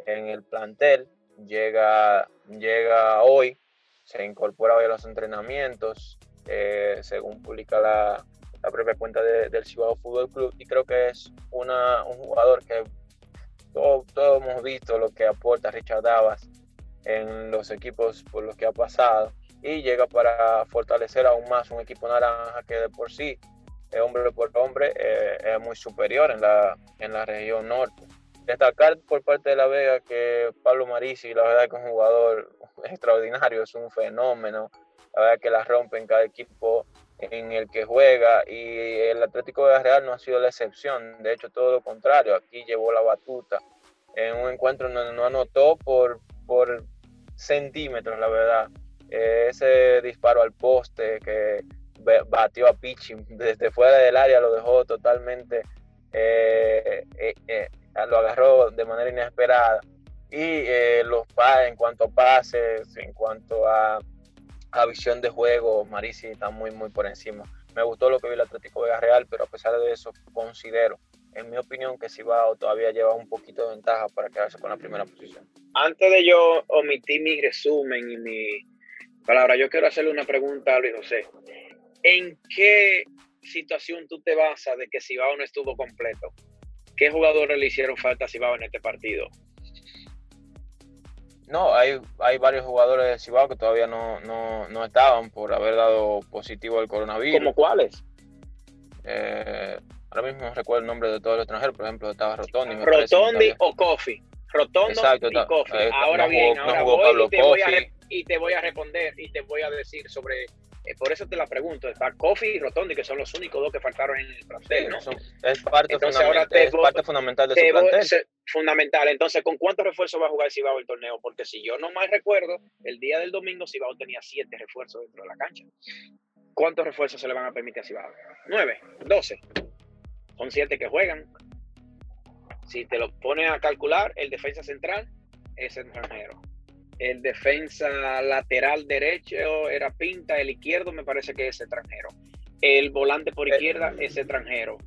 en el plantel, llega, llega hoy, se incorpora hoy a los entrenamientos, eh, según publica la, propia cuenta del Cibao Fútbol Club, y creo que es una, un jugador que todos todo hemos visto lo que aporta Richard Davas en los equipos por los que ha pasado y llega para fortalecer aún más un equipo naranja que de por sí, eh, hombre por hombre, eh, es muy superior en la, en la región norte. Destacar por parte de La Vega que Pablo Marisi, la verdad que es un jugador extraordinario, es un fenómeno, la verdad que la rompe en cada equipo en el que juega y el Atlético de Real no ha sido la excepción, de hecho todo lo contrario, aquí llevó la batuta en un encuentro no anotó por, por centímetros, la verdad, ese disparo al poste que batió a Pichi desde fuera del área, lo dejó totalmente, eh, eh, eh, lo agarró de manera inesperada. Y los en cuanto a pases, en cuanto a, a, visión de juego, Marisi está muy, muy por encima. Me gustó lo que vi el Atlético Vega Real, pero a pesar de eso, considero, en mi opinión, que Cibao todavía lleva un poquito de ventaja para quedarse con la primera posición. Antes de yo omitir mi resumen y mi, Palabra, yo quiero hacerle una pregunta a Luis José. ¿En qué situación tú te basas de que Cibao no estuvo completo? ¿Qué jugadores le hicieron falta a Cibao en este partido? No, hay, hay varios jugadores de Cibao que todavía no, no, estaban por haber dado positivo al coronavirus. ¿Cómo cuáles? Eh, ahora mismo no recuerdo el nombre de todos los extranjeros, por ejemplo, estaba Rotondi. Rotondi o Kofi. Rotondo y Kofi. Eh, ahora bien, ahora voy y te voy a y te voy a responder y te voy a decir sobre. Eh, por eso te la pregunto. Está Kofi y Rotondi, que son los únicos dos que faltaron en el plantel, ¿no? es parte, fundamental de su plantel. fundamental. Entonces, ¿con cuántos refuerzos va a jugar Cibao el torneo? Porque si yo no mal recuerdo, el día del domingo Cibao tenía siete refuerzos dentro de la cancha. ¿Cuántos refuerzos se le van a permitir a Cibao? ¿Nueve? ¿Doce? Son siete que juegan. Si te lo pones a calcular, el defensa central es extranjero el defensa lateral derecho era Pinta, el izquierdo me parece que es extranjero. El volante por izquierda es extranjero.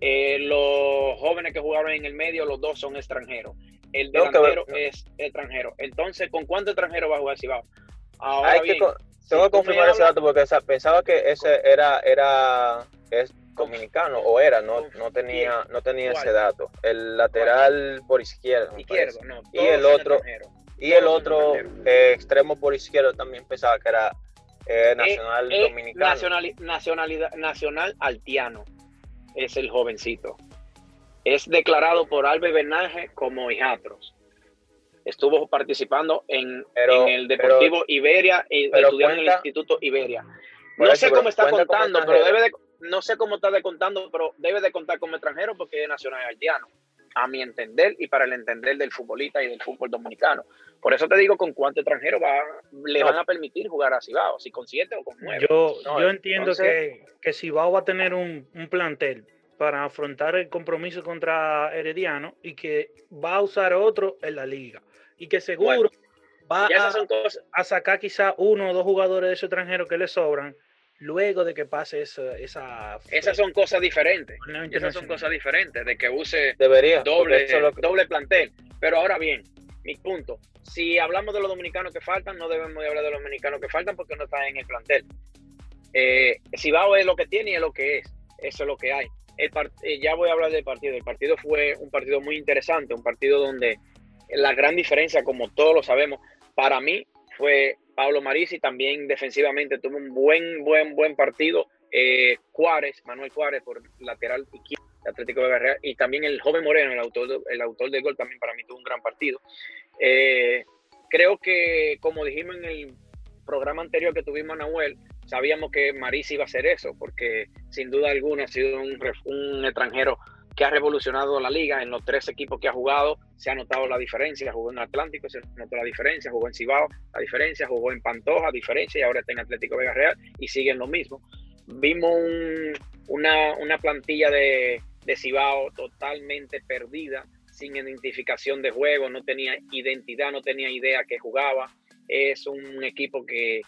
Eh, los jóvenes que jugaron en el medio, los dos son extranjeros. El delantero es extranjero. Entonces, ¿con cuánto extranjero va a jugar Cibao? Ahora bien, tengo que confirmar ese dato porque pensaba que ese era, era es dominicano o era, no, no tenía, no tenía ese dato. El lateral por izquierda. Izquierdo, no, y el otro. Y el otro eh, extremo por izquierda también pensaba que era eh, nacional eh, dominicano. Nacional, nacionalidad, nacional altiano es el jovencito. Es declarado por Albe Bernaje como hijatros. Estuvo participando en, el Deportivo Iberia y estudiando en el Instituto Iberia. No sé cómo está contando, pero debe de, no sé cómo está de contando, pero debe de contar como extranjero porque es nacional haitiano a mi entender y para el entender del futbolista y del fútbol dominicano. Por eso te digo con cuánto extranjero va, le van a permitir jugar a Cibao, si con siete o con nueve. Yo, yo entiendo que, que Cibao va a tener un, plantel para afrontar el compromiso contra Herediano y que va a usar otro en la liga. Y que seguro va a, a, sacar quizá uno o dos jugadores de ese extranjero que le sobran luego de que pase esa... Esas son cosas diferentes. Esas son cosas diferentes, de que use Debería, doble, doble plantel. Pero ahora bien, mi punto. Si hablamos de los dominicanos que faltan, no debemos de hablar de los dominicanos que faltan porque no están en el plantel. Eh, Cibao es lo que tiene y es lo que es. Eso es lo que hay. El eh, ya voy a hablar del partido. El partido fue un partido muy interesante, un partido donde la gran diferencia, como todos lo sabemos, para mí fue Pablo Marisi. También defensivamente tuvo un buen, buen, buen partido. Eh, Juárez, Manuel Juárez por lateral izquierdo Atlético de Real, y también el joven Moreno, el autor, el autor del gol, también para mí tuvo un gran partido. Eh, creo que, como dijimos en el programa anterior que tuvimos a Nahuel, sabíamos que Marisi iba a hacer eso, porque sin duda alguna ha sido un, extranjero que ha revolucionado la liga. En los tres equipos que ha jugado se ha notado la diferencia. Jugó en Atlántico, se notó la diferencia. Jugó en Cibao, la diferencia. Jugó en Pantoja, diferencia. Y ahora está en Atlético Vega Real y siguen lo mismo. Vimos una, una, plantilla de, de Cibao totalmente perdida, sin identificación de juego, no tenía identidad, no tenía idea que jugaba. Es un equipo que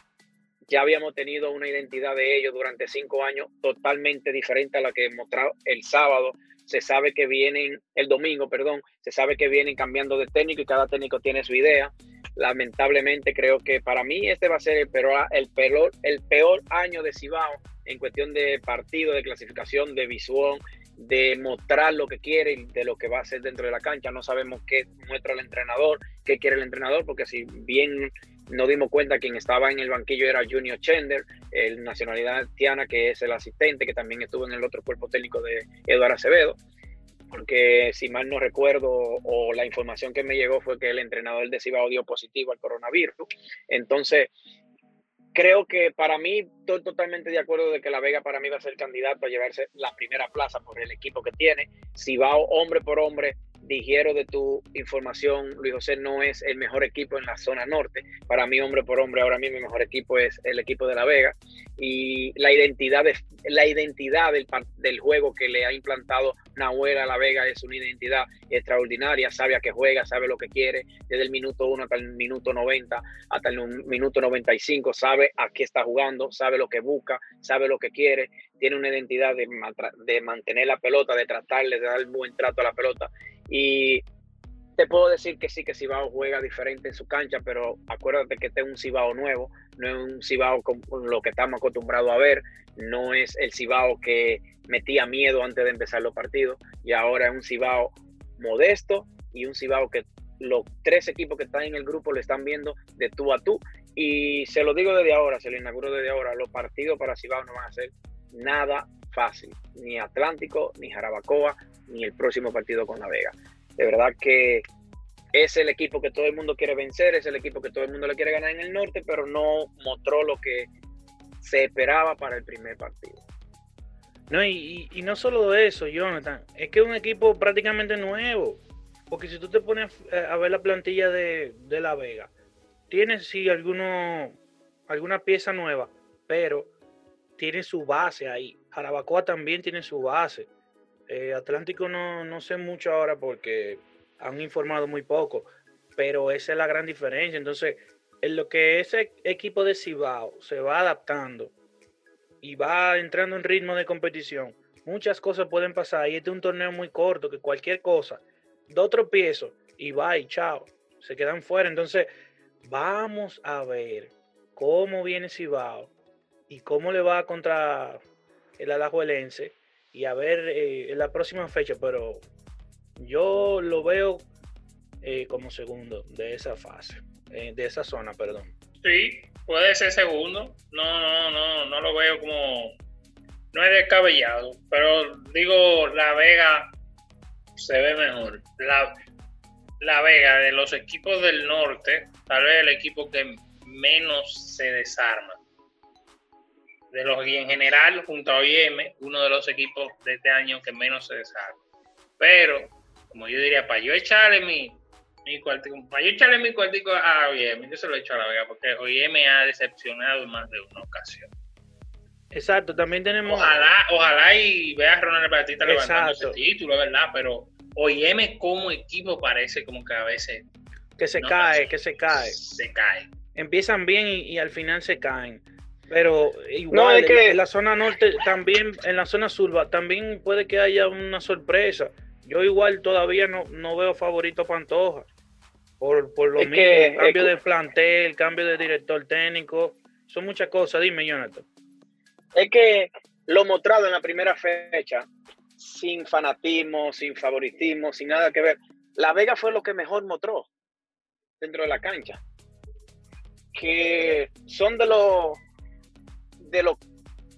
ya habíamos tenido una identidad de ellos durante cinco años totalmente diferente a la que mostrado el sábado. Se sabe que vienen, el domingo, perdón, se sabe que vienen cambiando de técnico y cada técnico tiene su idea. Lamentablemente creo que para mí este va a ser el peor, el peor, el peor año de Cibao en cuestión de partido, de clasificación, de visión, de mostrar lo que quiere de lo que va a hacer dentro de la cancha. No sabemos qué muestra el entrenador, qué quiere el entrenador, porque si bien nos dimos cuenta quien estaba en el banquillo era Junior Chender, el nacionalidad haitiana, que es el asistente, que también estuvo en el otro cuerpo técnico de Eduardo Acevedo, porque si mal no recuerdo o la información que me llegó fue que el entrenador de Cibao dio positivo al coronavirus. Entonces, creo que para mí estoy totalmente de acuerdo de que La Vega para mí va a ser candidato a llevarse la primera plaza por el equipo que tiene. Si va hombre por hombre, digiero de tu información, Luis José no es el mejor equipo en la zona norte. Para mí, hombre por hombre, ahora mismo el mejor equipo es el equipo de La Vega. Y la identidad, de, la identidad del, del juego que le ha implantado Nahuel a La Vega es una identidad extraordinaria. Sabe a qué juega, sabe lo que quiere. Desde el minuto 1 hasta el minuto 90, hasta el minuto 95, sabe a qué está jugando, sabe lo que busca, sabe lo que quiere. Tiene una identidad de, de mantener la pelota, de tratarle, de dar buen trato a la pelota y te puedo decir que sí, que Cibao juega diferente en su cancha, pero acuérdate que este es un Cibao nuevo, no es un Cibao con lo que estamos acostumbrados a ver, no es el Cibao que metía miedo antes de empezar los partidos, y ahora es un Cibao modesto y un Cibao que los tres equipos que están en el grupo lo están viendo de tú a tú. Y se lo digo desde ahora, se lo inauguro desde ahora, los partidos para Cibao no van a ser nada fácil, ni Atlántico, ni Jarabacoa, ni el próximo partido con La Vega. De verdad que es el equipo que todo el mundo quiere vencer, es el equipo que todo el mundo le quiere ganar en el norte, pero no mostró lo que se esperaba para el primer partido. No, y, no solo eso, Jonathan, es que es un equipo prácticamente nuevo. Porque si tú te pones a ver la plantilla de, La Vega, tiene sí alguno, alguna pieza nueva, pero tiene su base ahí. Jarabacoa también tiene su base. Eh, Atlántico no, no sé mucho ahora porque han informado muy poco, pero esa es la gran diferencia. Entonces, en lo que ese equipo de Cibao se va adaptando y va entrando en ritmo de competición, muchas cosas pueden pasar. Y este es un torneo muy corto, que cualquier cosa, dos tropiezos y va y chao, se quedan fuera. Entonces, vamos a ver cómo viene Cibao y cómo le va contra el Alajuelense y a ver eh, en la próxima fecha, pero yo lo veo eh, como segundo de esa fase, eh, de esa zona, perdón. Sí, puede ser segundo. No, no, no, no lo veo como. No es descabellado, pero digo, La Vega se ve mejor. La, la Vega, de los equipos del norte, tal vez el equipo que menos se desarma de los y en general, junto a OIM, uno de los equipos de este año que menos se desarma. Pero, como yo diría, para yo echarle mi, mi cuartico, para yo echarle mi cuartico a OIM, yo se lo he hecho a la Vega, porque OIM ha decepcionado en más de una ocasión. Exacto, también tenemos. Ojalá, ojalá y veas a Ronald Batista levantando ese título, ¿verdad? Pero OIM como equipo parece como que a veces. Que se cae, que se cae. Se cae. Empiezan bien y al final se caen. Pero igual, en la zona norte también, en la zona sur, también puede que haya una sorpresa. Yo igual todavía no, no veo favorito a Pantoja. Por, por lo Es mismo, que- cambio es- de plantel, cambio de director técnico, son muchas cosas. Dime, Jonathan. Es que lo mostrado en la primera fecha, sin fanatismo, sin favoritismo, sin nada que ver, La Vega fue lo que mejor mostró dentro de la cancha. Que son de los de los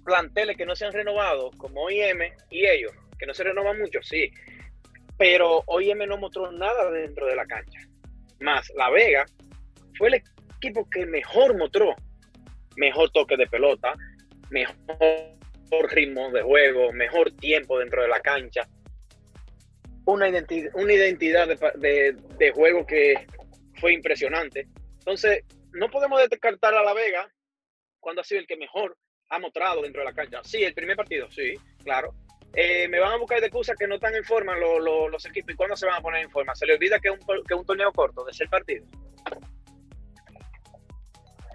planteles que no se han renovado, como OIM y ellos, que no se renovan mucho, sí. Pero OIM no mostró nada dentro de la cancha. Más, La Vega fue el equipo que mejor mostró. Mejor toque de pelota, mejor ritmo de juego, mejor tiempo dentro de la cancha. Una identidad, una identidad de, juego que fue impresionante. Entonces, no podemos descartar a La Vega cuando ha sido el que mejor ha mostrado dentro de la cancha. Sí, el primer partido, sí, claro. Eh, me van a buscar de excusas que no están en forma lo- lo- los equipos. ¿Y cuándo se van a poner en forma? ¿Se le olvida que es un, que un torneo corto de ser partido?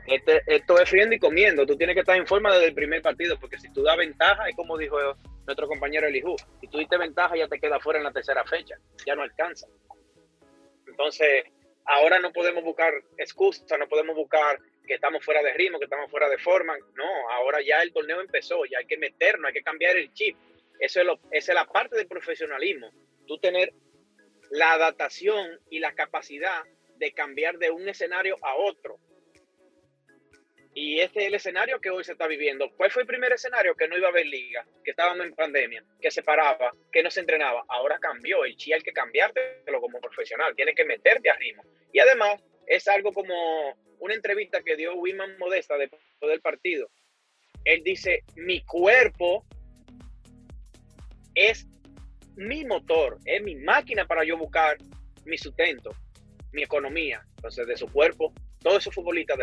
Este- esto es friendo y comiendo. Tú tienes que estar en forma desde el primer partido, porque si tú das ventaja, es como dijo nuestro compañero Elijú, si tú diste ventaja ya te queda fuera en la tercera fecha, ya no alcanza. Entonces, ahora no podemos buscar excusas, no podemos buscar que estamos fuera de ritmo, que estamos fuera de forma. No, ahora ya el torneo empezó, ya hay que meternos, hay que cambiar el chip. Eso es lo, esa es la parte del profesionalismo. Tú tener la adaptación y la capacidad de cambiar de un escenario a otro. Y este es el escenario que hoy se está viviendo. ¿Cuál fue el primer escenario? Que no iba a haber liga, que estábamos en pandemia, que se paraba, que no se entrenaba. Ahora cambió. El chi hay que cambiártelo como profesional. Tienes que meterte a ritmo. Y además es algo como una entrevista que dio Wiman Modesta después del partido. Él dice, mi cuerpo es mi motor, es mi máquina para yo buscar mi sustento, mi economía. Entonces, de su cuerpo, todos esos futbolistas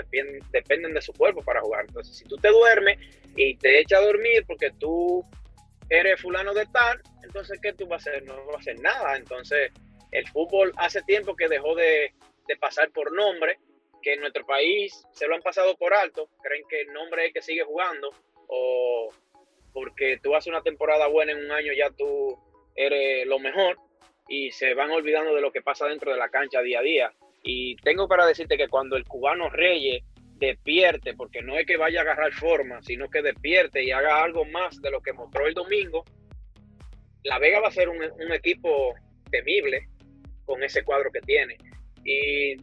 dependen, de su cuerpo para jugar. Entonces, si tú te duermes y te echas a dormir porque tú eres fulano de tal, entonces, ¿qué tú vas a hacer? No vas a hacer nada. Entonces, el fútbol hace tiempo que dejó de, de pasar por nombre, que en nuestro país se lo han pasado por alto, creen que el nombre es que sigue jugando, o porque tú haces una temporada buena en un año, ya tú eres lo mejor, y se van olvidando de lo que pasa dentro de la cancha día a día. Y tengo para decirte que cuando el cubano Reyes despierte, porque no es que vaya a agarrar forma, sino que despierte y haga algo más de lo que mostró el domingo, La Vega va a ser un, un equipo temible con ese cuadro que tiene. Y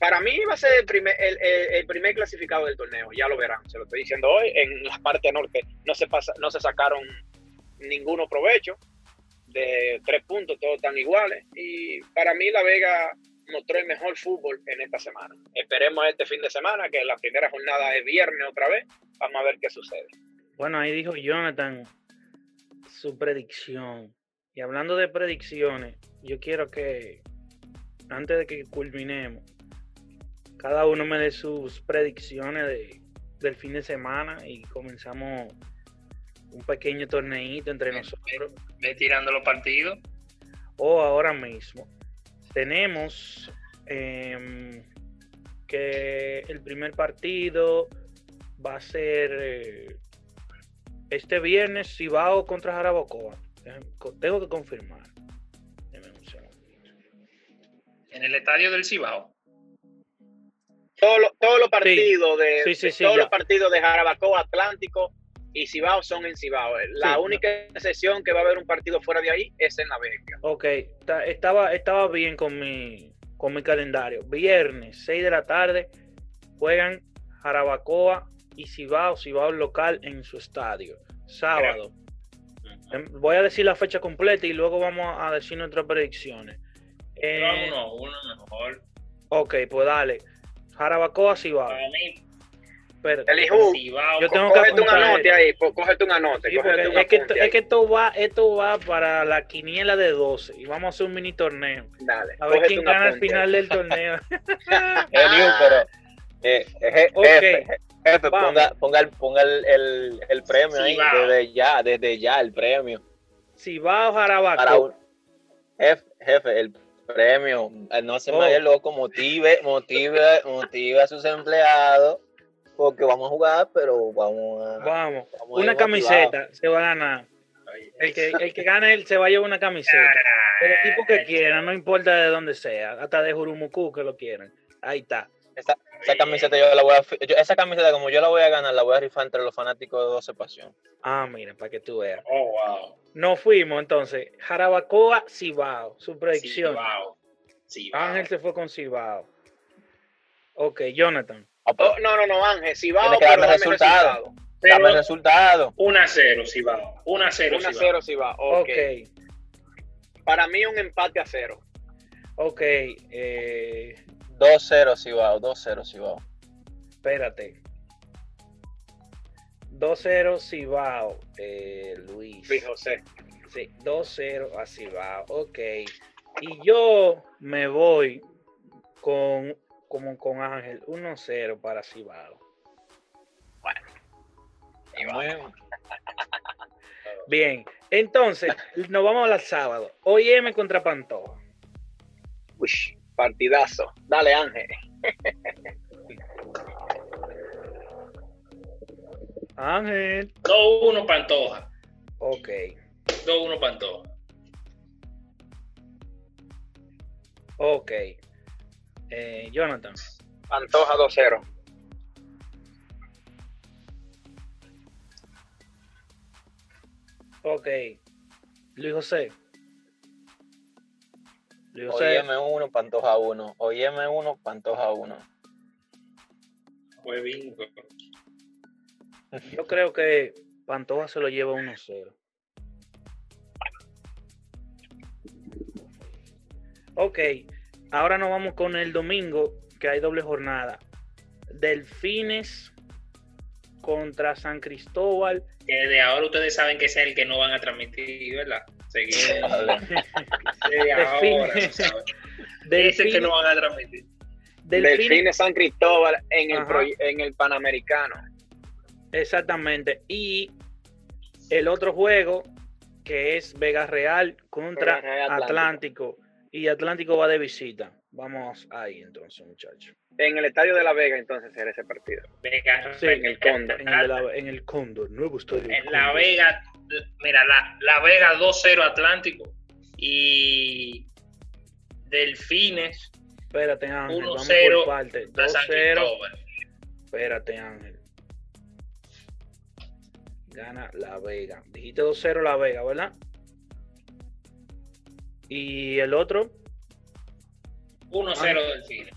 para mí va a ser el primer, el, primer clasificado del torneo, ya lo verán, se lo estoy diciendo hoy. En la parte norte no se, pasa, no se sacaron ninguno provecho de tres puntos, todos están iguales. Y para mí La Vega mostró el mejor fútbol en esta semana. Esperemos este fin de semana, que la primera jornada es viernes otra vez. Vamos a ver qué sucede. Bueno, ahí dijo Jonathan su predicción. Y hablando de predicciones, yo quiero que antes de que culminemos, cada uno me dé sus predicciones de, del fin de semana y comenzamos un pequeño torneito entre nosotros. Ve tirando los partidos. o ahora mismo. Tenemos em, que el primer partido va a ser eh, este viernes Cibao contra Jarabacoa. Tengo que confirmar. En el estadio del Cibao. Todos los, partidos de Sí, sí, sí, todos los partidos de Jarabacoa, Atlántico y Cibao son en Cibao. La Sí. única excepción que va a haber un partido fuera de ahí es en La Vega. Ok, ta- estaba, estaba bien con mi, con mi calendario. Viernes, 6 de la tarde, juegan Jarabacoa y Cibao, Cibao local en su estadio. Sábado. Em, Voy a decir la fecha completa y luego vamos a decir nuestras predicciones. Eh, uno, uno mejor. ok, pues dale. Jarabacoa, Cibao. Para mí, Espérate. Elijú, Cibao. Yo tengo que cógete un apuntar anote esto. ahí, cógete un anote, Sí, cógete un es, que, apunte es ahí. que esto va, esto va para la quiniela de 12 y vamos a hacer un mini torneo. Dale, A ver quién un gana al final ahí. del <laughs> torneo. <laughs> Pero eh, je- Ok. jefe, ponga, ponga, el, ponga el, el, el premio ahí, Cibao. desde ya, desde ya, el premio. Cibao, Para Jarabacoa. un, jefe, jefe, el premio, eh, no se me Oh. vaya loco, motive, motive, motive a sus empleados, porque vamos a jugar, pero vamos a... Vamos. Una camiseta se va a ganar. El que, el que gane él se va a llevar una camiseta. El equipo que quiera, no importa de dónde sea, hasta de Jurumuku que lo quieran. Ahí está. Esa, esa camiseta yo la voy a, yo- esa camiseta como yo la voy a ganar, la voy a rifar entre los fanáticos de 12 Pasión. Ah, mira, para que tú veas. Oh, wow. Nos fuimos entonces. Jarabacoa, Cibao. Su predicción. Cibao. Cibao. Ángel se fue con Cibao. Ok, Jonathan. Ah, pues, Oh, no, no, no, Ángel, va, Tiene que darme resultado. Pero dame el resultado. 1 a 0, Cibao. 1 a 0, 1 a Cibao. 0 si va. Ok. Ok. Para mí un empate a cero. Ok. eh, 2-0 Cibao, 2-0 Cibao. espérate. 2-0 Cibao, eh, Luis. Luis José. Sí, 2-0 a Cibao. Ok. Y yo me voy con, como con Ángel, 1-0 para Cibao. Muy- <laughs> Bien, entonces nos vamos al sábado. OIM contra Pantoja. Uy, partidazo. Dale, Ángel. Ángel. 2-1 Pantoja. Ok. 2-1 Pantoja. Ok. Eh, Jonathan. Pantoja 2-0. Ok. Luis José. Luis José. Óyeme 1, Pantoja 1. Óyeme 1, Pantoja 1. Fue bingo. <laughs> Yo creo que Pantoja se lo lleva 1-0. Ok. Ahora nos vamos con el domingo, que hay doble jornada. Delfines contra San Cristóbal. Que de ahora ustedes saben que es el que no van a transmitir, ¿verdad? Seguir. De ahora, el que no van a transmitir. Delfines- Delfines San Cristóbal en el, en el Panamericano. Exactamente. Y el otro juego, que es Vega Real contra Vega Real Atlántico. Atlántico. Y Atlántico va de visita. Vamos ahí entonces, muchachos. En el Estadio de la Vega, entonces, será ese partido. Vega, Sí, en el Cóndor. En el, en el Cóndor, nuevo estadio. En La. Vega, mira, la, la Vega 2-0 Atlántico y Delfines Espérate, Ángel. Vamos 1-0 por parte. a San 2-0. Cristóbal. Espérate, Ángel. Gana La Vega. Dijiste 2-0 La Vega, ¿verdad? Y el otro, 1-0 Ah. Delfines.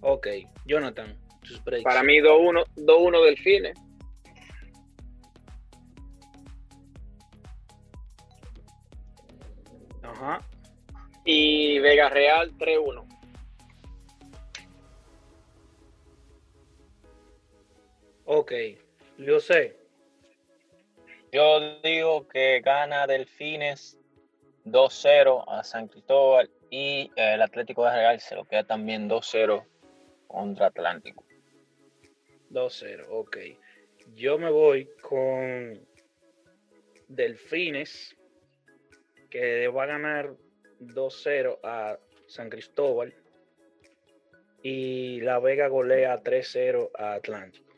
ok. Jonathan, predicciones. Para mí 2-1 2-1 Delfines. Ajá. Y Vega Real 3-1. Ok. Yo sé. Yo digo que gana Delfines 2-0 a San Cristóbal y eh, el Atlético de Real se lo queda también 2-0 contra Atlántico. 2-0, ok. Yo me voy con Delfines, que va a ganar 2-0 a San Cristóbal. Y La Vega golea 3-0 a Atlántico.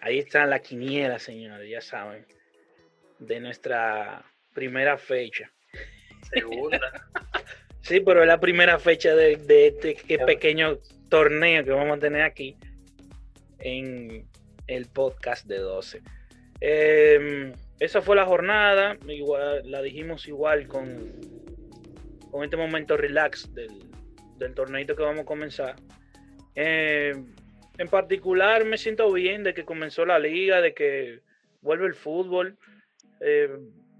Ahí está la quiniela, señores, ya saben, de nuestra primera fecha. Segunda. <laughs> Sí, pero es la primera fecha de, de este que pequeño torneo que vamos a tener aquí en el podcast de 12. Eh, esa fue la jornada, igual, la dijimos igual con, con este momento relax del, del torneito que vamos a comenzar. Eh, en particular me siento bien de que comenzó la liga, de que vuelve el fútbol. Eh,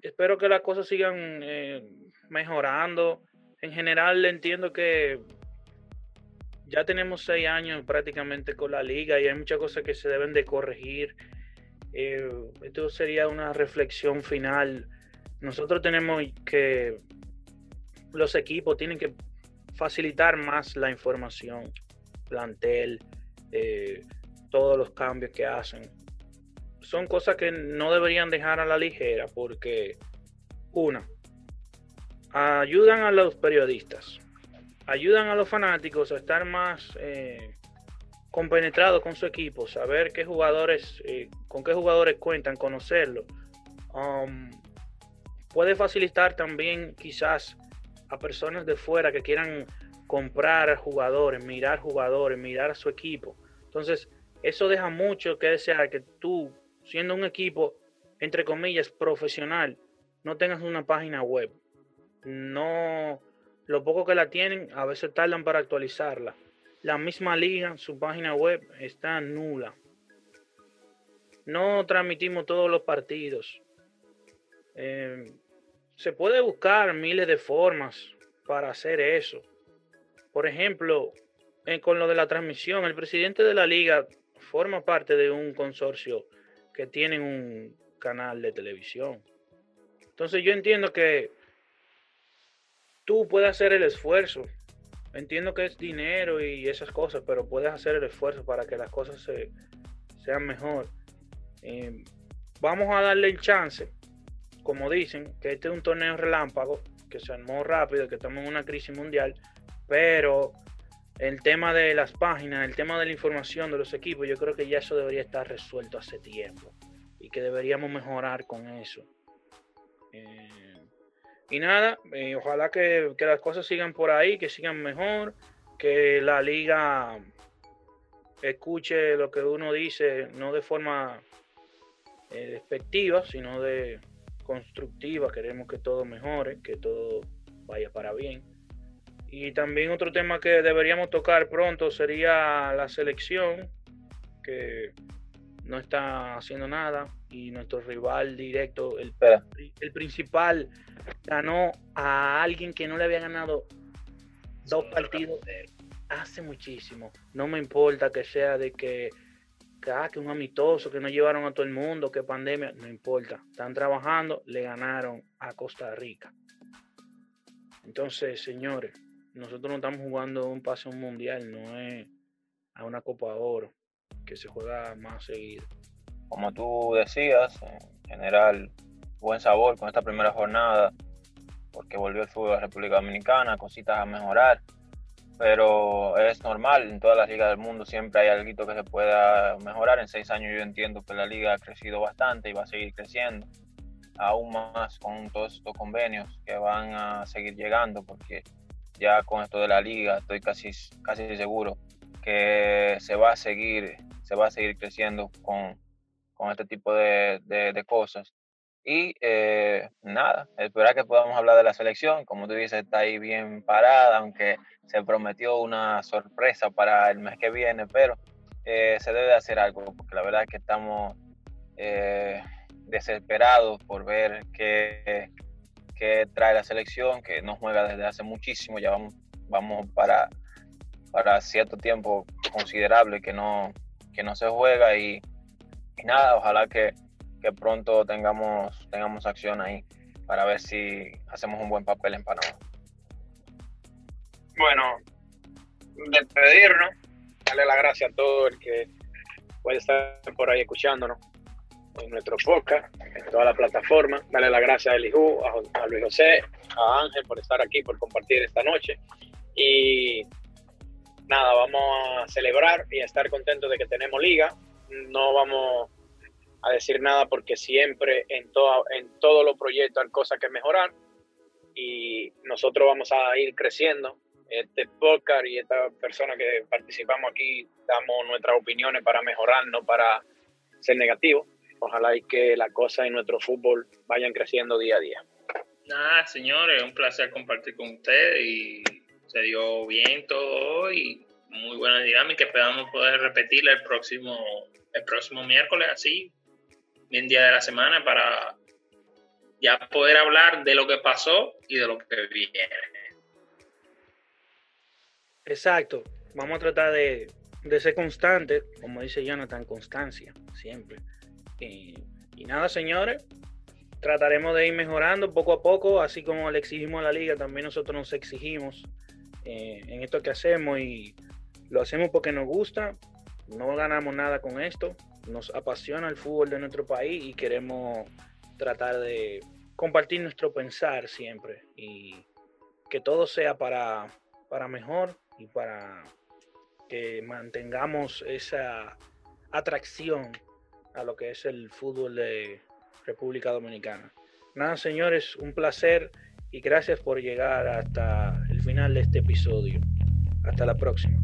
espero que las cosas sigan eh, mejorando. En general entiendo que ya tenemos seis años prácticamente con la liga y hay muchas cosas que se deben de corregir. Eh, esto sería una reflexión final. Nosotros tenemos que, los equipos tienen que facilitar más la información, plantel, eh, todos los cambios que hacen. Son cosas que no deberían dejar a la ligera porque, una, ayudan a los periodistas, ayudan a los fanáticos a estar más, eh, compenetrado con su equipo, saber qué jugadores, eh, con qué jugadores cuentan, conocerlo, um, puede facilitar también quizás a personas de fuera que quieran comprar jugadores, mirar jugadores, mirar a su equipo. Entonces, eso deja mucho que desear que tú, siendo un equipo, entre comillas, profesional, no tengas una página web. No, lo poco que la tienen, a veces tardan para actualizarla. La misma liga, su página web está nula. No transmitimos todos los partidos. Eh, se puede buscar miles de formas para hacer eso. Por ejemplo, con lo de la transmisión, el presidente de la liga forma parte de un consorcio que tiene un canal de televisión. Entonces yo entiendo que tú puedes hacer el esfuerzo. Entiendo que es dinero y esas cosas, pero puedes hacer el esfuerzo para que las cosas se, sean mejor. Eh, vamos a darle el chance, como dicen, que este es un torneo relámpago, que se armó rápido, que estamos en una crisis mundial, pero el tema de las páginas, el tema de la información de los equipos, yo creo que ya eso debería estar resuelto hace tiempo y que deberíamos mejorar con eso. Eh, y nada, eh, ojalá que, las cosas sigan por ahí, que sigan mejor, que la liga escuche lo que uno dice, no de forma eh, despectiva, sino de constructiva. Queremos que todo mejore, que todo vaya para bien. Y también otro tema que deberíamos tocar pronto sería la selección, que no está haciendo nada y nuestro rival directo, el, el principal, ganó a alguien que no le había ganado dos partidos hace muchísimo. No me importa que sea de que, ah, que un amistoso, que no llevaron a todo el mundo, que pandemia, no importa. Están trabajando, le ganaron a Costa Rica. Entonces, señores, nosotros no estamos jugando un pase a un mundial, no es a una Copa Oro que se juega más seguido. Como tú decías, en general, buen sabor con esta primera jornada, porque volvió el fútbol a República Dominicana, cositas a mejorar, pero es normal, en todas las ligas del mundo siempre hay algo que se pueda mejorar. En seis años yo entiendo que la liga ha crecido bastante y va a seguir creciendo, aún más con todos estos convenios que van a seguir llegando, porque ya con esto de la liga estoy casi, casi seguro que se va a seguir, se va a seguir creciendo con, con este tipo de, de, cosas. Y eh, nada, esperar que podamos hablar de la selección. Como tú dices, está ahí bien parada, aunque se prometió una sorpresa para el mes que viene, pero eh, se debe hacer algo, porque la verdad es que estamos eh, desesperados por ver qué, qué, trae la selección, que no juega desde hace muchísimo, ya vamos, vamos para para cierto tiempo considerable que no, que no se juega y, nada, ojalá que, pronto tengamos, tengamos acción ahí para ver si hacemos un buen papel en Panamá. Bueno, despedirnos, darle la gracias a todo el que puede estar por ahí escuchándonos en nuestro podcast, en toda la plataforma. Darle las gracias a Elijú, a, a Luis José, a Ángel por estar aquí, por compartir esta noche. Y nada, vamos a celebrar y a estar contentos de que tenemos liga. No vamos a decir nada porque siempre en, todo, en todos los proyectos hay cosas que mejorar y nosotros vamos a ir creciendo. Este podcast y esta persona que participamos aquí damos nuestras opiniones para mejorar, no para ser negativos. Ojalá y que las cosas en nuestro fútbol vayan creciendo día a día. Nada, señores, un placer compartir con ustedes y se dio bien todo y muy buena dinámica. Esperamos poder repetirla el próximo, el próximo miércoles, así, bien día de la semana, para ya poder hablar de lo que pasó y de lo que viene. Exacto. Vamos a tratar de, ser constantes, como dice Jonathan, constancia, siempre. Y, y nada, señores, trataremos de ir mejorando poco a poco, así como le exigimos a la liga, también nosotros nos exigimos eh, en esto que hacemos y lo hacemos porque nos gusta, no ganamos nada con esto, nos apasiona el fútbol de nuestro país y queremos tratar de compartir nuestro pensar siempre y que todo sea para, para mejor y para que mantengamos esa atracción a lo que es el fútbol de República Dominicana. Nada, señores, un placer y gracias por llegar hasta final de este episodio. Hasta la próxima.